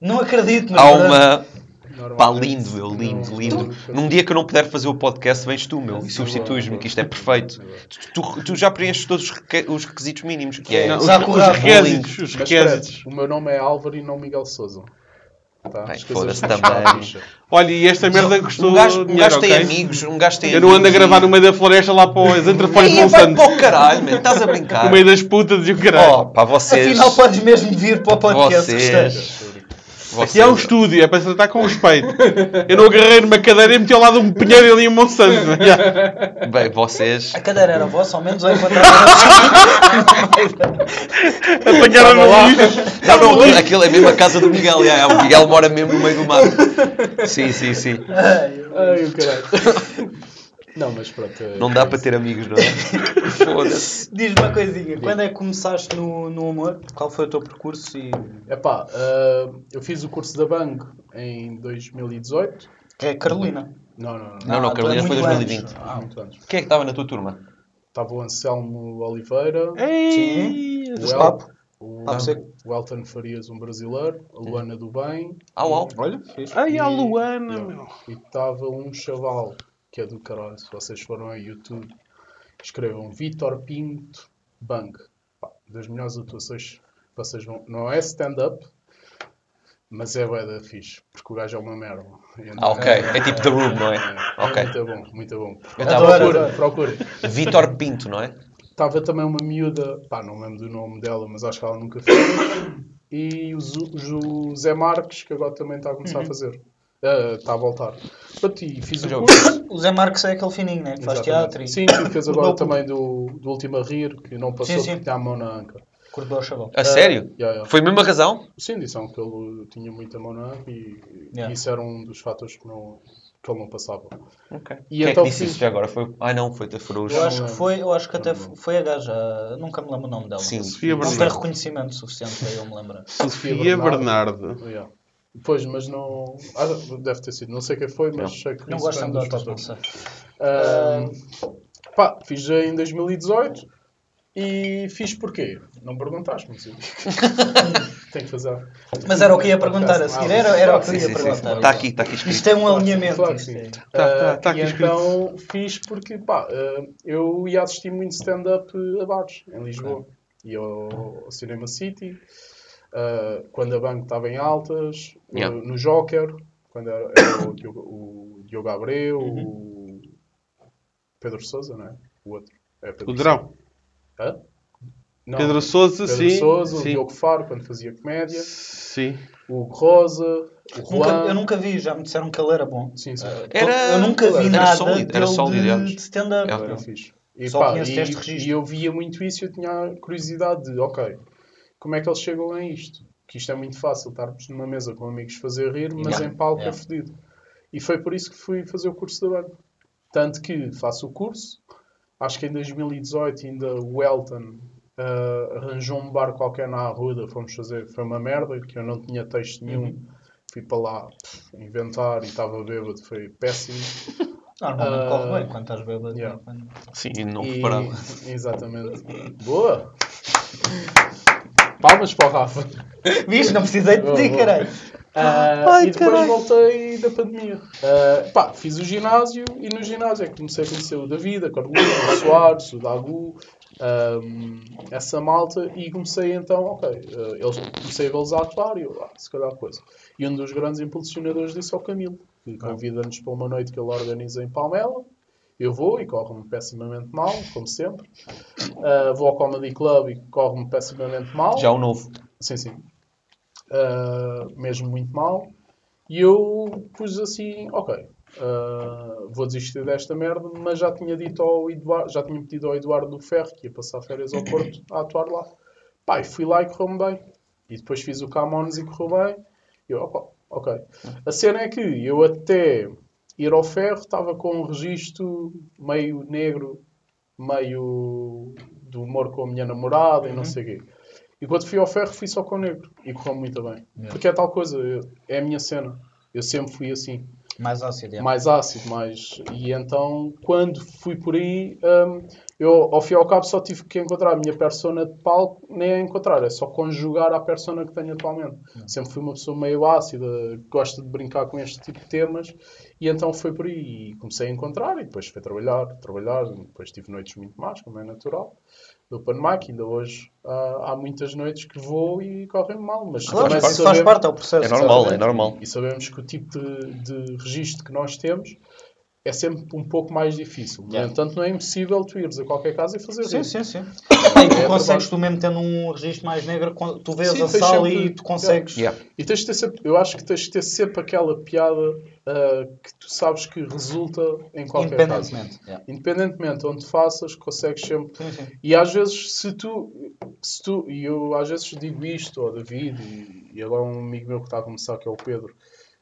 Não acredito, mas... Há uma. Pá, lindo, meu, lindo, lindo. Num dia que eu não puder fazer o podcast, vens tu, meu, e substituis-me, que isto é perfeito. Tu, tu já preenches todos os reque- os requisitos mínimos, que é. Não, os, os requisitos. Os Mas requisitos. o meu nome é Álvaro e não Miguel Souza. Tá? Foda-se também. Olha, e esta merda custou Um gajo, um dinheiro, gajo tem ok? amigos, um gajo tem Eu não ando a gravar no meio da floresta lá para os entrefolhos de Ei, vai Monsanto. para o caralho, man, estás a brincar. No meio das putas e o caralho. Oh, pá, vocês. Afinal, podes mesmo vir para o podcast. Vocês. Gostei. Aqui é um estúdio, é para se tratar com respeito. Eu não agarrei numa cadeira e meti ao lado um pinheiro ali em Monsanto. Já. [LAUGHS] Bem, vocês. A cadeira era vossa, ao menos ou encontraram [LAUGHS] Apanharam no lixo. Não, não, aquilo é mesmo a casa do Miguel. é, o Miguel mora mesmo no meio do mato. Sim, sim, sim. Ai, o caralho. Não, mas pronto. é- Não dá para ter amigos, não é? [LAUGHS] Foda-se. Diz-me uma coisinha, quando é que começaste no, no humor? Qual foi o teu percurso? E... Epá, ah, eu fiz o curso da Bang em 2018. Que é Carolina. Não, não, não. Não, não, Ah, Carolina foi muito 2020. antes. Há muito antes. Quem é que estava na tua turma? Estava o Anselmo Oliveira, Ei, o, papo. o, Papo seco. o Elton Farias, um brasileiro, a Luana do Bem. Ah, uau. Olha, fiz. Ai, a Luana, meu. E estava um chaval que é do caralho. Se vocês foram a YouTube, escrevam Vitor Pinto Bang. Pá, das melhores atuações vocês vão. Não é stand-up, mas é bué da fixe, porque o gajo é uma merda. Então, Ah, ok. É tipo The Room, não é? É, Ok. muito bom, muito bom. Eu. Procurem, procurem. Vitor Pinto, não é? Estava também uma miúda, pá, não lembro do nome dela, mas acho que ela nunca fez. E o José Marques, que agora também está a começar a fazer. Ah, Está a voltar. Pronto, e fiz o Já curso. O Zé Marques é aquele fininho, né? Que faz Exatamente. teatro e Sim, fez agora também do, do Último a Rir, que não passou Sim, sim. porque tinha a mão na anca. cortou o chaval. A sério? Yeah, yeah. Foi a mesma razão? Sim, disseram que ele tinha muita mão na anca e Yeah. isso era um dos fatores que, não, que ele não passava. Ok. E Quem é então que disse fiz- isso já agora? Foi... Ah, não, foi, foi os... Eu acho que foi, eu acho que até foi a gaja, nunca me lembro o nome dela. Sim. Sofia Não tem Bernardo. reconhecimento suficiente para eu me lembrar. Sofia Bernardo. Yeah. Pois, mas não. Ah, deve ter sido. Não sei quem foi, mas Não. sei que Não gostam foi de outras, não sei. Ah, pá, fiz em 2018 e fiz porquê? Não perguntaste, mas eu- [LAUGHS] tenho que fazer. Mas era o que ia perguntar a seguir, era, era o que eu ia perguntar. Está aqui, está aqui escrito. Isto é um alinhamento. Claro que isto sim. Tá- tá- Ah, tá aqui e escrito. então fiz porque, pá, ah, eu ia assistir muito stand-up a bares em Lisboa. ia ao Cinema City, ah, quando a banca estava em altas, Yeah. no, no Joker, quando era, era o, Diogo, o Diogo Abreu, o Pedro Sousa, não é? O outro. É Pedro O Drão. Sousa. Hã? Não, Pedro Sousa, Pedro sim. Sousa, o sim. Diogo Faro, quando fazia comédia, Sim. o Rosa, o Nunca- Juan. eu nunca vi, já me disseram que ele era bom. Sim, sim. Era- eu nunca vi era nada sólido, era sólido, de, aliás. de stand-up. É. Era fixe. E, Só pá, e, e eu via muito isso e eu tinha a curiosidade de, ok, como é que eles chegam a isto? Que isto é muito fácil, estarmos numa mesa com amigos fazer rir, mas Yeah. em palco é Yeah. fedido. E foi por isso que fui fazer o curso da banca. Tanto que faço o curso, acho que em 2018 ainda o Elton ah, arranjou um bar qualquer na Arruda, fomos fazer, foi uma merda, que eu não tinha texto nenhum. Uhum. Fui para lá pff, inventar e estava bêbado, foi péssimo. Normalmente Ah, corre bem quando estás bêbado. yeah. Quando- Sim, não E- preparava. Exatamente. Boa! [LAUGHS] Palmas para o Rafa. [LAUGHS] Viste? Não precisei de ti, caralho. Ah, e depois voltei da pandemia. Ah, pá, fiz o ginásio e no ginásio é que comecei a conhecer o David, a Carolina, o Soares, o Dagu, ahm, essa malta e comecei então, ok, ah, eles, comecei a vê-los a atuar e eu, ah, se calhar coisa. E um dos grandes impulsionadores disso é o Camilo, que convida-nos para uma noite que ele organiza em Palmela. Eu vou e corre-me pessimamente mal, como sempre. Ah, vou ao Comedy Club e corre-me pessimamente mal. Já o novo. Sim, sim. Ah, mesmo muito mal. E eu pus assim, ok, ah, vou desistir desta merda, mas já tinha dito ao Eduardo, já tinha pedido ao Eduardo do Ferro que ia passar férias ao Porto a atuar lá. Pai, fui lá e correu-me bem. E depois fiz o Camões e correu bem. E eu, opa, ok. A cena é que eu até ir ao ferro estava com um registro meio negro, meio do humor com a minha namorada e não sei o quê. E quando fui ao ferro fui só com negro e correu muito bem. Porque é tal coisa, eu- é a minha cena. Eu sempre fui assim Mais ácido, é. mais ácido, mais. E então, quando fui por aí, hum, eu ao fim e ao cabo só tive que encontrar a minha persona de palco, nem a encontrar, é só conjugar à persona que tenho atualmente. Sempre fui uma pessoa meio ácida, que gosta de brincar com este tipo de temas, e então foi por aí. E comecei a encontrar, e depois fui trabalhar, trabalhar, depois tive noites muito más, como é natural. Do Open Mic, ainda hoje ah, há muitas noites que vou e correm mal, mas Claro, também isso faz sabemos- parte, é o processo. É normal, é normal. e sabemos que o tipo de, de registro que nós temos é sempre um pouco mais difícil. No Yeah. entanto, não é impossível tu ires a qualquer casa e fazer Sim, isso. sim, sim. E tu É consegues, tu mesmo tendo um registro mais negro, tu vês Sim, a sala sempre- e tu consegues. Yeah. E tens de ter sempre, eu acho que tens de ter sempre aquela piada ah, que tu sabes que resulta em qualquer caso. Independentemente. Yeah. Independentemente onde faças, consegues sempre. Sim, sim. E às vezes, se tu, se tu, e eu às vezes digo isto ao David, e, e é um amigo meu que está a começar, que é o Pedro,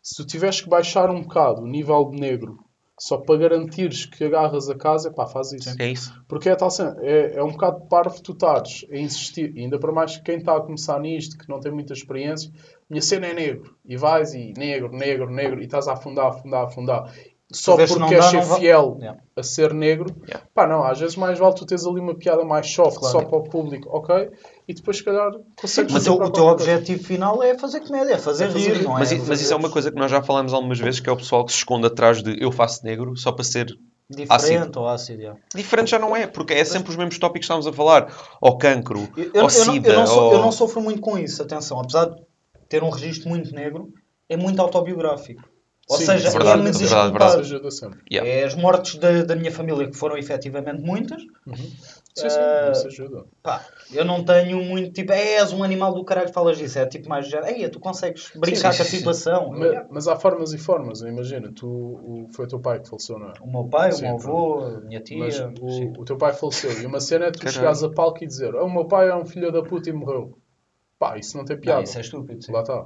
se tu tiveres que baixar um bocado o nível de negro só para garantires que agarras a casa, pá, faz isso. É isso. Porque é tal cena, é, é um bocado parvo tu estares a insistir, e ainda para mais que quem está a começar nisto, que não tem muita experiência, minha cena é negro, e vais e negro, negro, negro, e estás a afundar, afundar, afundar. Só porque não queres dá, ser não va- fiel Yeah. a ser negro, Yeah. pá, não, às vezes mais vale tu teres ali uma piada mais soft, Claro. só para o público, ok? E depois, se calhar, consegues Mas fazer o, o teu coisa. objetivo final é fazer comédia, é fazer É fazer rir, não é? Mas, i- mas isso é uma coisa que nós já falámos algumas vezes, que é o pessoal que se esconde atrás de eu faço negro só para ser Diferente ácido. ou ácido. yeah. diferente já não é, porque é sempre os mesmos tópicos que estamos a falar. Ou cancro, Eu, eu- ou eu não, sida, eu, não sou- ou... eu não sofro muito com isso, atenção. Apesar de ter um registro muito negro, é muito autobiográfico. Ou Sim, seja, é verdade, é verdade, desculpado. verdade. Yeah. É as mortes da, da minha família, que foram efetivamente muitas. Sim, sim, Ah, isso ajuda. Pá, eu não tenho muito tipo, "É, és um animal do caralho, falas disso. É tipo mais género, ei, tu consegues brincar Sim, com a situação. Ma- Mas, há formas e formas, imagina, tu, o, foi o teu pai que faleceu, não é? O meu pai, Sim, o meu avô, a minha tia. Mas o, o teu pai faleceu. E uma cena é tu Caralho. chegares a palco e dizer "Ah, o meu pai é um filho da puta e morreu. Pá, isso não tem Não, piada. isso é estúpido. sim. Lá está.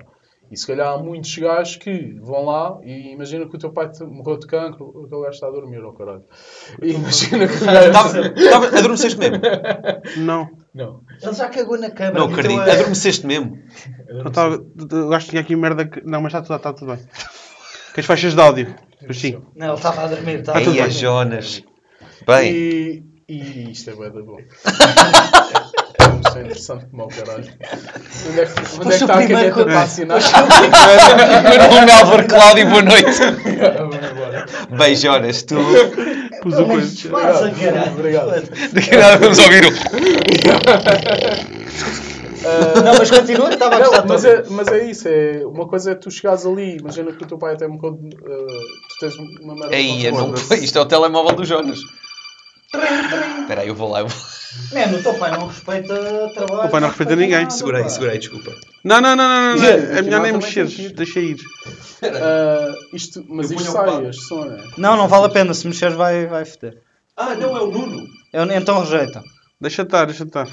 E se calhar há muitos gajos que vão lá e imagina que o teu pai te- morreu de cancro, aquele gajo está a dormir, oh caralho. E imagina que o gajo... Tava- tava- Adormeceste mesmo? Não. Não. Ele já cagou na câmara. Não meteu acredito. a- Adormeceste mesmo? Eu tava- eu acho que tinha aqui merda. que- Não, mas está tudo, está tudo bem. Que as faixas de áudio. Mas sim. Não, ele estava a dormir. Estava Aí a Jonas. Bem, E, e isto é bué da bom. [LAUGHS] Isto é interessante como ao caralho. Onde é que, onde é que o está a caneta que- para assinar? meu nome é Álvaro Cláudio, boa noite. Vamos embora. Bem, Jonas, tu Pus o coisa. Obrigado. Daqui a nada vamos ouvir o. [LAUGHS] Não, mas continua estava a Não, gostar mas, é, mas é isso. É, uma coisa é tu chegares ali, imagina que o teu pai até morreu. de- eh, tu tens uma merda. Ei, qualquer. não... [LAUGHS] isto é o telemóvel do Jonas. Espera aí, eu vou lá. Eu vou... Mano, o teu pai não respeita trabalho. O pai não respeita ninguém. nada, Segura aí, pá. segura aí, desculpa. Não, não, não, não, não. É melhor nem mexeres. Deixa ir. Ah, isto, mas Eu isto sai, ocupado. este som, né? Não, não vale a pena. Se mexeres vai, vai foder. Ah, não, é o Nuno. Eu, então rejeita. Deixa estar, deixa estar.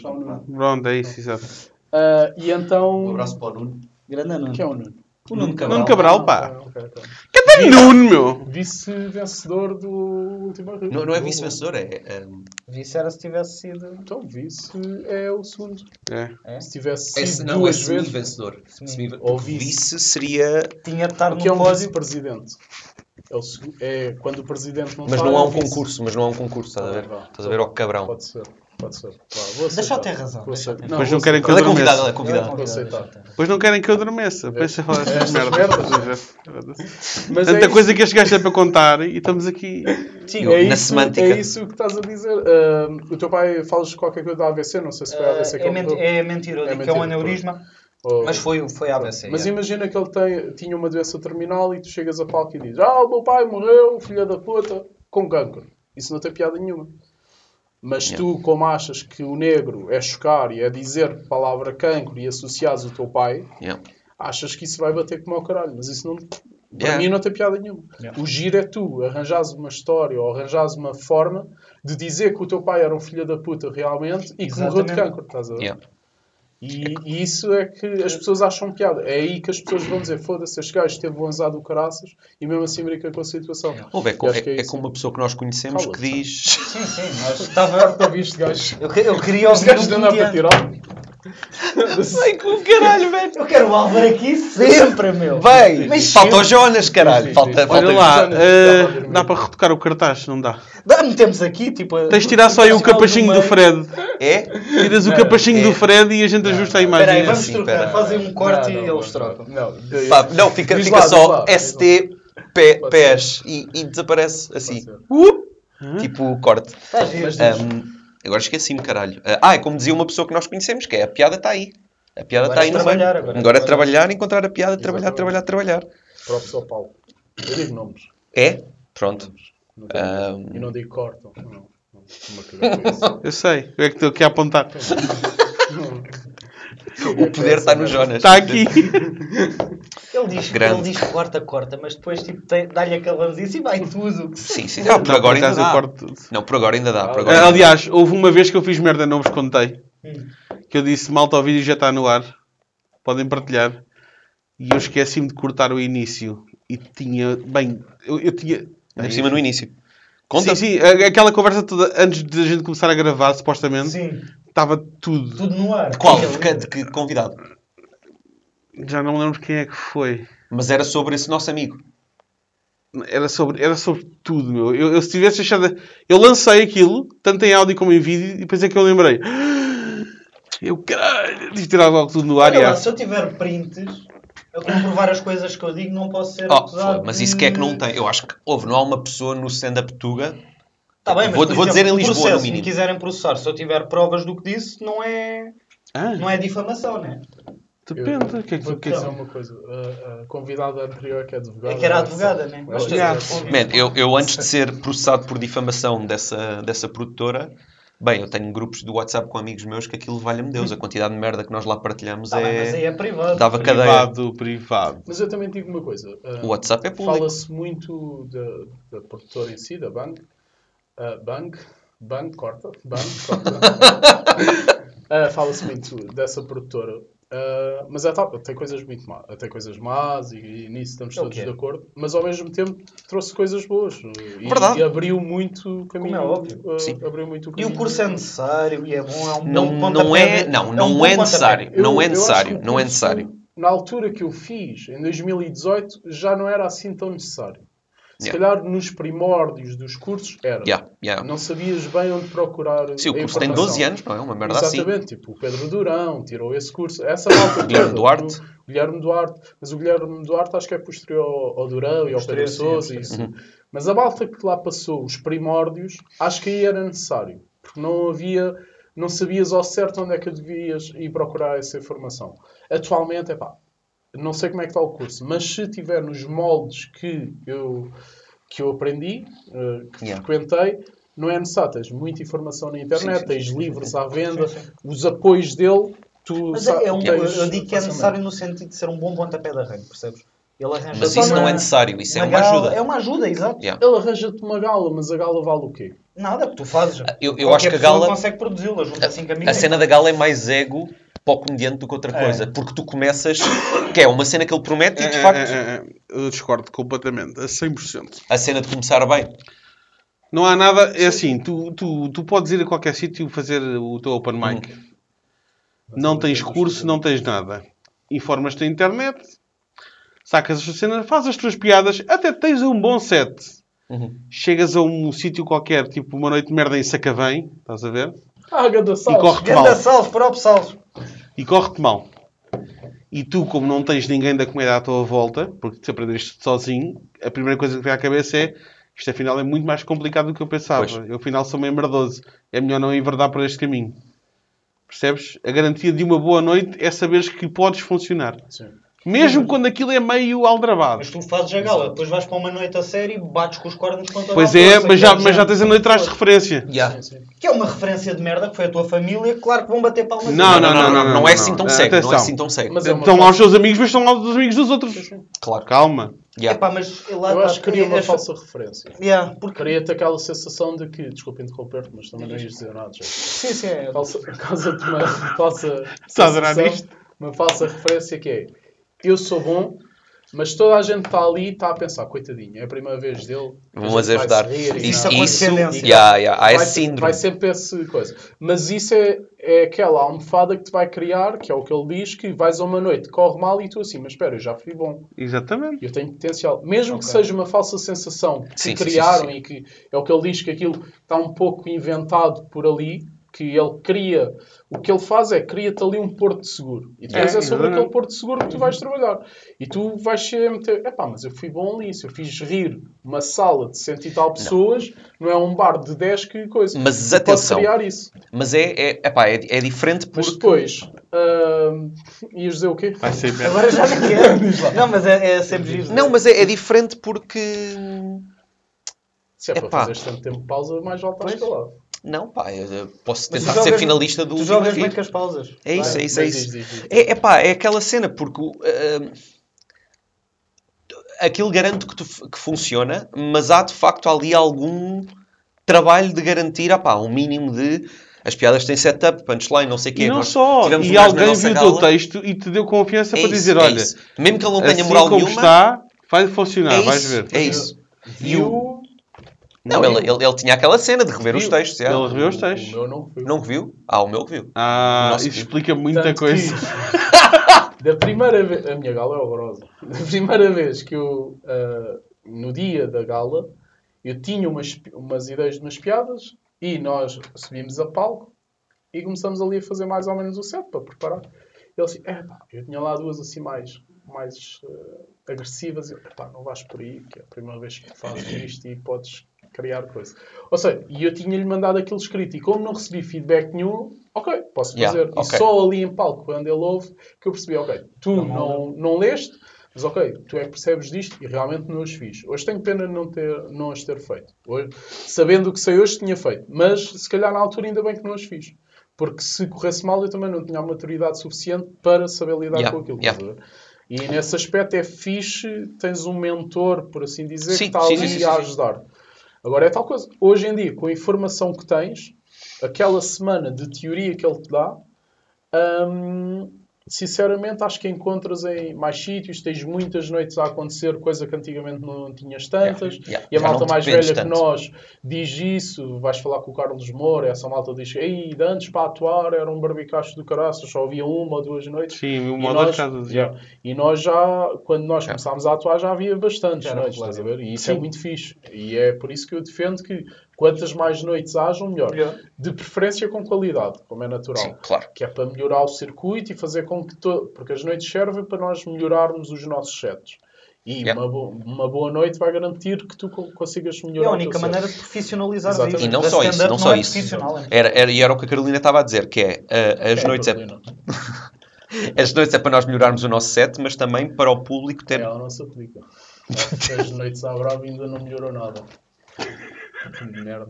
Só o Nuno. Pronto, é isso, exato. Ah, e então. Um abraço para o Nuno. Grande Nuno. Que é o Nuno? O Nuno Nuno Cabral. Cabral, pá. Ah, ok, ok. Canta Nuno, meu. Vice-vencedor do último Rio. Não, não é vice-vencedor, é. é... Vice era se tivesse sido. Então, vice é o segundo. É. Se tivesse é sido não, é duas vezes. semi-vencedor. Semi- Ou vice. vice seria. Tinha de estar O que é no um vice-presidente? É, é quando o presidente não Mas está, não é há um vice. concurso, mas não há um concurso, estás a ver? Estás a ver ao cabrão. Pode ser, pode ser. Deixa eu ter razão, Vou aceitar. Mas vou não querem que eu é convidado, ele é Ele é convidado. Vou aceitar. Depois não querem que eu adormeça. Pensa a falar Estas merdas. Mas Tanta é coisa que este gajo é para contar e estamos aqui. Sim, Eu- é na isso, semântica. É isso que estás a dizer. Ah, o teu pai falas qualquer coisa da AVC, não sei se foi AVC que é, ele ment morreu. é mentira, eu É digo que é um aneurisma, Ou- mas foi, foi ABC. Mas é. imagina que ele tem, tinha uma doença terminal e tu chegas a palco e dizes Ah, o meu pai morreu, filha da puta, com cancro. Isso não tem piada nenhuma. Mas tu, como achas que o negro é chocar e é dizer palavra cancro e associares o teu pai, Yeah. achas que isso vai bater como ao caralho. Mas isso não... Para Yeah. mim não tem piada nenhuma. Yeah. O giro é tu arranjares uma história ou arranjares uma forma de dizer que o teu pai era um filho da puta realmente e que morreu de Exatamente. cancro. Estás a ver? E, e isso é que as pessoas acham piada. É aí que as pessoas vão dizer: foda-se, este gajo teve um azar do caraças e mesmo assim brinca com a situação. Ouve, é, com, é, que é é isso. com uma pessoa que nós conhecemos que Cala-te. diz. Sim, sim, mas estava. Nunca vi este gajo. Eu, que- eu queria Este ouvir gajo um de andar para tirar. Vai com o caralho, velho! Eu quero o Álvaro aqui sempre, meu. Vai! Mas Falta o. Jonas, caralho! Diz, Falta, diz. falta Olha lá, eh, dá para retocar o cartaz, não dá. Dá, metemos aqui, tipo. Tens de tirar só aí o capachinho do Fred. É? Tiras o Não, capachinho é. do Fred e a gente ajusta a imagem. Espera aí, vamos Sim, trocar. pera. Fazem um corte Não, e não, eles trocam. Não, não, fica, fica lá, só. ST P- Pode PES e, e desaparece assim. Uh! Tipo o corte. Está giro. Mas- Um, agora esqueci-me, caralho. Uh, ah, é como dizia uma pessoa que nós conhecemos, que é a piada está aí. A piada Agora está aí é no trabalhar, meio. agora é Agora é trabalhar. encontrar a piada, trabalhar, Exatamente. trabalhar, trabalhar. Próprio São Paulo. Eu digo nomes. É? Pronto. Não digo- Ahm. E não digo cortam. Não, não. Eu sei, eu é que estou aqui a apontar. O poder está no Jonas. Está aqui. [LAUGHS] Ele diz, Grande. ele diz corta, corta, mas depois tipo, tem- dá-lhe aquele vamzinho e vai tudo. Sim, sim. Ah, por agora ainda acaso eu dá. corto tudo. Não, por agora ainda dá. Por agora Ah, ainda Aliás, houve uma vez que eu fiz merda, não vos contei. Hum. Que eu disse, malta, o vídeo já está no ar. Podem partilhar. E eu esqueci-me de cortar o início. E tinha, bem, eu, eu tinha... dá. Ainda por cima no início. Sim, Conta. sim, a- aquela conversa toda antes de a gente começar a gravar, supostamente, Sim, estava tudo. tudo no ar. Qual? Ele- De que, de que convidado? Já não lembro quem é que foi. Mas era sobre esse nosso amigo. Era sobre, era sobre tudo, meu. Eu, eu se tivesse achado. Eu lancei aquilo, tanto em áudio como em vídeo, e depois é que eu lembrei. [GASPS] Eu, caralho, tive de tirar logo tudo no ar. Olha lá, ah, se eu tiver prints a comprovar as coisas que eu digo, não posso ser Oh, acusado. foi, mas isso que é que não tem? Eu acho que houve, não há uma pessoa no stand-up Tuga. Tá bem, mas, Vou- vou dizer em Lisboa, processo, no mínimo. Se me quiserem processar, se eu tiver provas do que disse, não é, ah, não é difamação, né? depende. O que é que tu dizer queres? uma coisa. A, a convidada anterior que é advogada. É que era advogada, né? Mas disse- Man, eu, eu antes de ser processado por difamação dessa, dessa produtora, bem, eu tenho grupos do WhatsApp com amigos meus que aquilo valha-me Deus. A quantidade de merda que nós lá partilhamos Tá bem, mas aí é. é privado. Dava cadeia. Privado, privado. Mas eu também digo uma coisa. ah, O WhatsApp é público. Fala-se muito da, da produtora em si, da Bang. Ah, Bang. Bang, corta. Bang, corta. [LAUGHS] Ah, Fala-se muito dessa produtora. Ah, mas é tal, tem coisas muito más. Tem coisas más e, e nisso estamos É todos quê? de acordo. Mas ao mesmo tempo trouxe coisas boas. E, e abriu muito o caminho. é óbvio. Sim. abriu muito o E caminho. o curso é necessário e é bom, é um Não, bom não é, não, um não é pontapé. necessário. Eu- Não é necessário. que o Não é necessário. Na altura que eu fiz, em 2018, já não era assim tão necessário. Se Yeah. calhar nos primórdios dos cursos era. Yeah, yeah. Não sabias bem onde procurar. Sim, o a curso tem informação. 12 anos, não é? Uma merda assim. Exatamente, tipo o Pedro Durão tirou esse curso. Essa malta [COUGHS] Guilherme toda, Duarte. o Guilherme Duarte. Mas o Guilherme Duarte acho que é posterior ao, ao Durão e ao Pedro isso. Uhum. Mas a malta que lá passou, os primórdios, acho que aí era necessário. Porque não havia, não sabias ao certo onde é que devias ir procurar essa informação. Atualmente, é pá, não sei como é que está o curso, mas se tiver nos moldes que eu, que eu aprendi, eh, que Yeah. frequentei, não é necessário. Tens muita informação na internet, Sim, sim, tens livros à venda, os apoios dele, tu Mas é, é um, eu, tens eu digo que é necessário no sentido de ser um bom pontapé de arranque, percebes? Ele arranja Mas isso não uma- é necessário, isso é uma gala- ajuda. É uma ajuda, exato. Yeah. Ele arranja-te uma gala, mas a gala vale o quê? Nada, que tu fazes. Eu- eu acho que a gala- consegue produzi-la, junta cinco amigos. A cena da gala é mais ego para o comediante do que outra É. coisa. Porque tu começas, que é uma cena que ele promete e de É, facto é, é, é. Eu discordo completamente, a 100%. a cena de começar bem. Não há nada, é assim, tu, tu, tu podes ir a qualquer sítio fazer o teu open mic. Não tens curso, não tens nada. Informas-te na internet, sacas as tuas cenas, fazes as tuas piadas, até tens um bom set. Uhum. Chegas a um sítio qualquer, tipo uma noite de merda em Sacavém, estás a ver? Ah, ganda E salve. corre-te mal. Ganda salve, próprio salve. E corre-te mal. E tu, como não tens ninguém da comédia à tua volta, porque te aprendeste sozinho, a primeira coisa que vem à cabeça é isto afinal é muito mais complicado do que eu pensava. Pois. Eu afinal sou meio merdoso. É melhor não enverdar por este caminho. Percebes? A garantia de uma boa noite é saberes que podes funcionar. Sim. Mesmo quando aquilo é meio aldrabado. Mas tu fazes a gala, depois vais para uma noite a sério e bates com os cornos contra Pois a é, mas já, mas já tens a noite atrás de referência. Yeah. Sim, sim. Que é uma referência de merda, que foi a tua família, claro que vão bater palmas. Não, Não, não, não, não, não é não. assim tão cego. Não é assim tão cego. Mas é Estão lá os seus amigos, mas estão lá os amigos dos outros. Claro. Calma. Yeah. Epá, mas lá Eu acho que queria uma é- falsa referência. Yeah, porque... Queria-te aquela sensação de que, desculpa interromper-te, mas também não ias dizer nada. já. Sim, sim, é... Falsa, [LAUGHS] causa-te uma falsa Está a nisto? uma falsa referência que é eu sou bom, mas toda a gente está ali e está a pensar, coitadinho, é a primeira vez dele. Vamos ajudar. rir e Isso, nada. com isso, condescendência. yeah, yeah. há vai, esse síndrome. vai sempre esse coisa. Mas isso é, é aquela almofada que te vai criar, que é o que ele diz, que vais a uma noite, corre mal e tu assim, mas espera, eu já fui bom. Exatamente. Eu tenho potencial. Mesmo que Ok. seja uma falsa sensação que Sim, sim, criaram sim, sim. e que é o que ele diz que aquilo está um pouco inventado por ali, que ele cria, o que ele faz é cria-te ali um porto seguro. E depois É, é, sobre aquele porto seguro que tu vais trabalhar. E tu vais ser meter, epá, mas eu fui bom ali, se eu fiz rir uma sala de cento e tal pessoas, não, é um bar de 10 que coisa. Mas Tu atenção. criar isso. Mas é, é, epá, é, é diferente Mas porque... depois, hum, ias dizer o quê? Vai ser merda. Agora já nem [LAUGHS] quero. Não, mas é, é sempre giro. Não, mas é, é diferente porque... Se é para Epá. fazeres tanto tempo de pausa, mais vale estar escalado. Não, pá, eu posso Mas tentar ser jogas- finalista do Tu jogas bem com as pausas. É isso, Vai, é isso, é isso. diz. É, epá, é aquela cena, porque uh, aquilo garanto que, tu- que funciona, mas há de facto ali algum trabalho de garantir, epá, um mínimo de as piadas têm setup, punchline, não sei o quê. E não só. E alguém viu o gala. teu texto e te deu confiança É para isso, dizer: é olha, isso. mesmo que ele não tenha assim moral como nenhuma, está, vai funcionar, é vais isso, ver. é isso. E E o... Não, ele, ele, ele tinha aquela cena de rever os Viu? textos. já. Ele reveu os O textos. meu não foi. Não viu? Ah, o meu que viu. Ah, Nosso isso tipo. explica muita Tanto coisa. que, [LAUGHS] da primeira vez, a minha gala é horrorosa. Da primeira vez que eu, ah, no dia da gala, eu tinha umas, pi- umas ideias de umas piadas e nós subimos a palco e começamos ali a fazer mais ou menos o set para preparar. Ele assim, é pá, eu tinha lá duas assim mais, mais ah, agressivas. Eu, pá, não vais por aí, que é a primeira vez que fazes [LAUGHS] isto e podes criar coisa. Ou seja, e eu tinha-lhe mandado aquilo escrito e como não recebi feedback nenhum, ok, posso Yeah, fazer. ok. E só ali em palco, quando ele ouve, que eu percebi, ok, tu não, não leste, mas ok, tu é que percebes disto e realmente não os fiz. Hoje tenho pena de não, ter, não as ter feito. Hoje, sabendo o que sei hoje, tinha feito. Mas se calhar na altura ainda bem que não as fiz. Porque se corresse mal, eu também não tinha a maturidade suficiente para saber lidar Yeah, com aquilo. yeah. E nesse aspecto é fixe, tens um mentor, por assim dizer, Sim, que está sim, ali sim, sim, a sim. ajudar. Agora é tal coisa. Hoje em dia, com a informação que tens, aquela semana de teoria que ele te dá, hum, sinceramente, acho que encontras em mais sítios, tens muitas noites a acontecer, coisa que antigamente não tinhas tantas. Yeah. E a Já malta mais velha dependes que tanto. nós diz isso, vais falar com o Carlos Moura, essa malta diz Ei, de antes para atuar era um barbicacho do caraças, só havia uma ou duas noites. Sim, E uma ou duas casas. yeah. e nós já, quando nós começámos a atuar, já havia bastantes Já noites, estás a ver? E isso é muito fixe. E é por isso que eu defendo que quantas mais noites hajam, melhor. Yeah. De preferência com qualidade, como é natural. Sim, claro. Que é para melhorar o circuito e fazer com que... To... Porque as noites servem para nós melhorarmos os nossos sets. E Yeah. uma, bo- uma boa noite vai garantir que tu co- consigas É melhorar a o única maneira de profissionalizar isso. E não Da só isso, stand-up não só é isso. é Era, era, e era o que a Carolina estava a dizer, que é uh, as É, noites é, [LAUGHS] as noites é para nós melhorarmos o nosso set, mas também para o público ter. Ela não se aplica. [LAUGHS] As noites à brava ainda não melhorou nada. Que merda.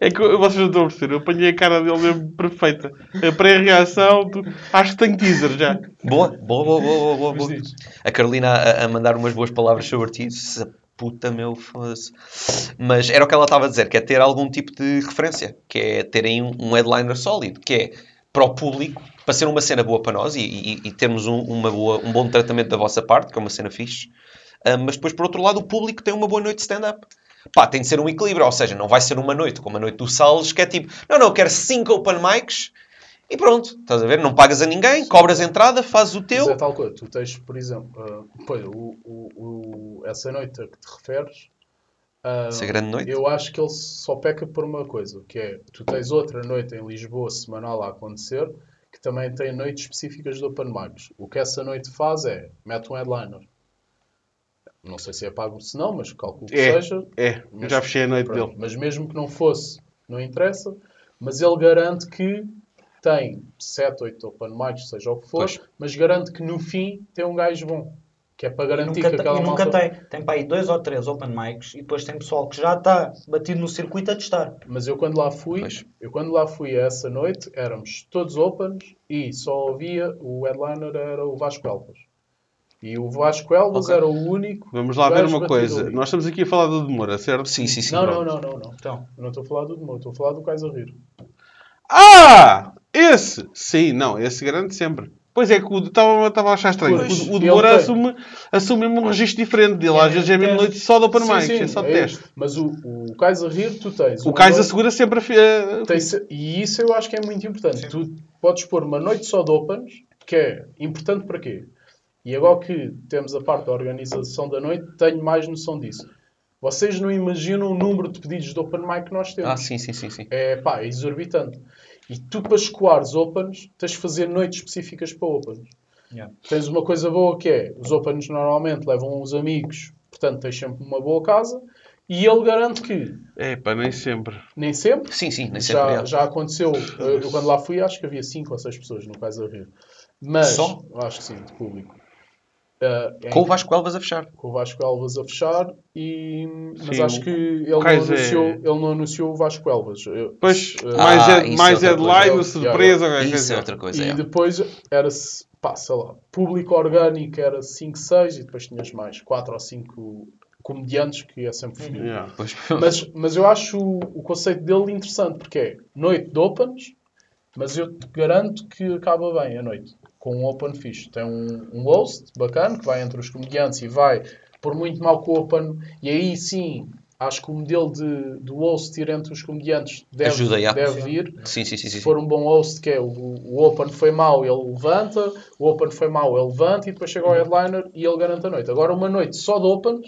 É que eu- vocês não estão a perceber, eu apanhei a cara dele mesmo perfeita. A pré-reação, tu- acho que tenho teaser já. Boa, boa, boa, boa, boa, boa. A Carolina a, a mandar umas boas palavras sobre ti. Se puta meu, foda-se. Mas era o que ela estava a dizer, que é ter algum tipo de referência, que é terem um, um headliner sólido, que é para o público, para ser uma cena boa para nós e, e- e termos um, uma boa, um bom tratamento da vossa parte, que é uma cena fixe. Ah, mas depois, por outro lado, o público tem uma boa noite de stand-up. Pá, tem de ser um equilíbrio, ou seja, não vai ser uma noite como a noite do Salles, que é tipo, não, não, eu quero 5 open mics e pronto, estás a ver? Não pagas a ninguém, cobras a entrada, fazes o Mas teu. é tal coisa. Tu tens, por exemplo, ah, pois, o, o- o- essa noite a que te referes, ah, Essa grande noite. eu acho que ele só peca por uma coisa, que é, tu tens outra noite em Lisboa semanal a acontecer, que também tem noites específicas de Open Mics. O que essa noite faz é, mete um headliner. Não sei se é pago se não, mas calculo que É, seja. é, eu já fechei a noite Pronto, dele. Mas mesmo que não fosse, não interessa. Mas ele garante que tem 7, 8 open mics, seja o que for, Pois. mas garante que no fim tem um gajo bom. Que é para garantir que aquela e nunca malta... tem. Tem para aí dois ou três open mics e depois tem pessoal que já está batido no circuito a testar. Mas eu quando lá fui, Pois. eu quando lá fui essa noite, éramos todos opens e só havia, o headliner era o Vasco Elvas. E o Vasco Elvas Ok. era o único Vamos lá ver uma coisa. Nós estamos aqui a falar do Demora, certo? Sim, sim, sim. Não, não, não, não, não. Então, Eu não estou a falar do Demor, estou a falar do Kaiser Rir. Ah! Esse! Sim, não, esse garante sempre. Pois é, que o- estava estava a achar estranho. Pois, o Demora assume, assume mesmo um registro diferente dele. Às vezes é mesmo teste. noite só de Open Sim, sim, é só de é teste. Mas o, o Kaiser Rir, tu tens. O Kaiser noite- segura sempre a. Tem se- e isso eu acho que é muito importante. Tu podes pôr uma noite só de Opens, que é importante para quê? E agora que temos a parte da organização da noite, tenho mais noção disso. Vocês não imaginam o número de pedidos de Open Mic que nós temos. Ah, sim, sim, sim, sim. É pá, é exorbitante. E tu, para escoares Opens, tens de fazer noites específicas para Opens. Yeah. Tens uma coisa boa que é, os Opens normalmente levam os amigos, portanto tens sempre uma boa casa, e ele garante que, É, pá, nem sempre. nem sempre, Sim, sim, nem sempre já, é. já aconteceu, eu [LAUGHS] quando lá fui acho que havia 5 ou 6 pessoas no Kaiser Rio. Mas, Só? acho que sim, de público. Ah, em- Com o Vasco Elvas a fechar. com o Vasco Elvas a fechar, e, mas Sim, acho que ele não, Kaiser- anunciou, ele não anunciou o Vasco Elvas. Pois, Ah, mais, head- é mais coisa. headline, Yeah, surpresa. qualquer Isso coisa. é outra coisa. e é. depois era-se, pá, sei lá, público orgânico era 5, 6 e depois tinhas mais 4 ou 5 comediantes que é sempre fodido. Yeah. Pois- Mas, mas eu acho o, o conceito dele interessante porque é noite de opens, mas eu te garanto que acaba bem a noite com um open fixe. Tem um, um host bacana que vai entre os comediantes e vai, por muito mal que o open, e aí sim. Acho que o modelo de, do host ir entre os comediantes deve, Ajuda, deve vir. Sim, sim, sim. Se for um bom host, que é o, o Open foi mau, ele levanta, o Open foi mau, ele levanta e depois chega ao headliner e ele garante a noite. Agora, uma noite só de Opens,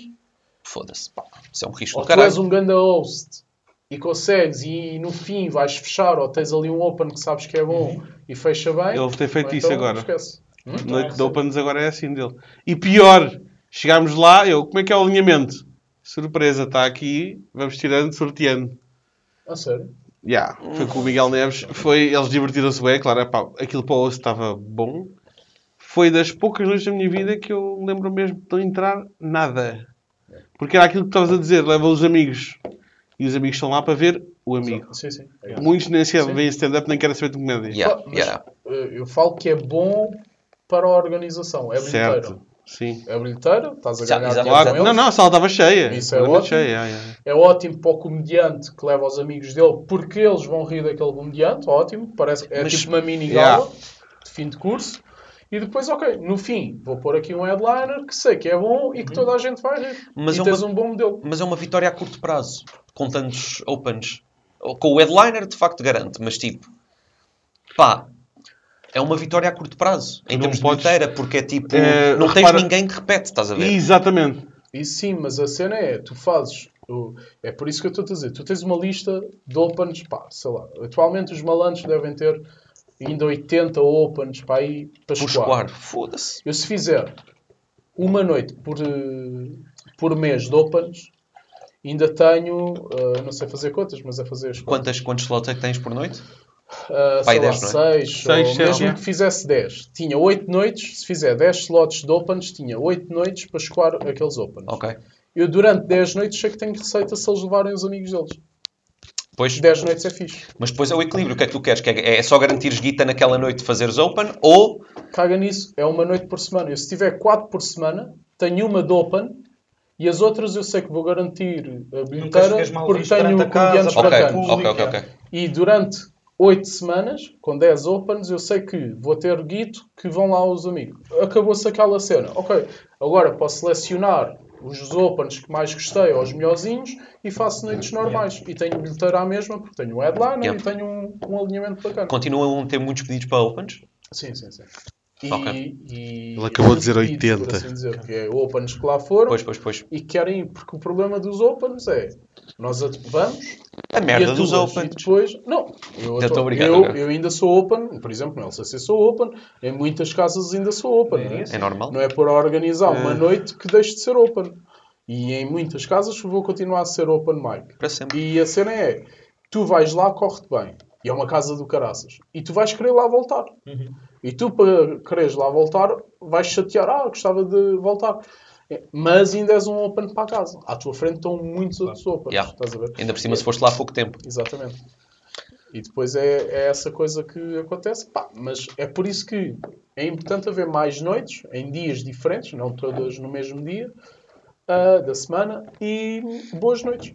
Foda-se. pá, Isso é um risco ou tu és um ganda host e consegues e no fim vais fechar, ou tens ali um Open que sabes que é bom e fecha bem. Ele tem feito isso então agora. Esquece. Hum? Noite de Opens agora é assim dele. E pior, chegámos lá, eu, como é que é o alinhamento? Surpresa, está aqui, vamos tirando, sorteando. A sério? Yeah, foi com o Miguel Neves. Foi, eles divertiram-se bem, claro. epá, aquilo para o osso estava bom. Foi das poucas noites da minha vida que eu me lembro mesmo de não entrar nada. Porque era aquilo que estavas a dizer, leva os amigos. E os amigos estão lá para ver o amigo. Sim, sim. É isso. Muitos nem sequer veem stand-up, nem querem saber de comédia. Yeah, Mas, yeah. eh, Eu falo que é bom para a organização. É bilheteira. certo. Sim. É bilheteira, estás a Já- ganhar dinheiro Claro. Não, não, a sala estava cheia. Isso é ótimo. cheia, yeah, yeah. É ótimo para o comediante que leva os amigos dele porque eles vão rir daquele comediante. Ótimo. Parece, é Mas- tipo uma mini Yeah. gala. de fim de curso. E depois, ok, no fim, vou pôr aqui um headliner que sei que é bom e que toda a gente vai rir. Mas e é tens uma- um bom modelo. Mas é uma vitória a curto prazo, com tantos opens. Com o headliner, de facto, garante, mas tipo, pá, é uma vitória a curto prazo, em Não termos podes- de bilheteira, porque é tipo, Eh, não repara- tens ninguém que repete, estás a ver? Exatamente. Isso sim, mas a cena é, tu fazes. É por isso que eu estou a dizer. Tu tens uma lista de opens, pá, sei lá. Atualmente os malandros devem ter ainda 80 opens para aí para Por escoar. foda-se. Eu se fizer uma noite por, eh, por mês de opens, ainda tenho, eh, não sei fazer contas, mas é fazer as contas. Quantas, quantos slots é que tens por noite? Uh, Pai, sei lá, 10, não é? 6, Seis, ou mesmo é. que fizesse 10. Tinha 8 noites, se fizer 10 slots de opens, tinha 8 noites para escoar aqueles opens. Ok. Eu durante 10 noites sei que tenho receita se eles levarem os amigos deles. Pois, 10 noites é fixe. mas depois é o equilíbrio. O que é que tu queres? Que é, é só garantires guita naquela noite de fazeres open ou Caga nisso, é uma noite por semana. Eu se tiver 4 por semana, tenho uma de open e as outras eu sei que vou garantir a bilheteira porque tenho comediantes Ok, para bacanas. ok, ok, ok. E durante 8 semanas, com 10 opens, eu sei que vou ter guito que vão lá os amigos. Acabou-se aquela cena. Ok, agora posso selecionar os opens que mais gostei, ou os melhorzinhos, e faço noites normais. E tenho bilheteira à mesma, porque tenho um headliner Yeah. e tenho um, um alinhamento bacana. continuam a ter muitos pedidos para opens? Sim, sim, sim. E, Ok. e- Ele acabou de dizer repetidos, 80. Por assim dizer, que é opens que lá foram Pois, pois, pois. e que querem ir, porque o problema dos opens é nós vamos A merda e dos opens. E depois, não, eu, atu- obrigado, eu, ok. eu ainda sou open, por exemplo, no LCC sou open, em muitas casas ainda sou open. É é? É normal. Não é por organizar uma noite que deixe de ser open. E em muitas casas vou continuar a ser open mic. Para sempre. E a cena é, tu vais lá, corre-te bem. E é uma casa do caraças. E tu vais querer lá voltar. E tu, para quereres lá voltar, vais chatear. Ah, gostava de voltar. É, Mas ainda és um open para a casa. À tua frente estão muitos outros opens. Yeah. Estás a ver? Ainda por cima, se foste lá há pouco tempo. Exatamente. E depois é, é essa coisa que acontece. Pá, mas é por isso que é importante haver mais noites, em dias diferentes, não todas no mesmo dia ah, da semana, e boas noites.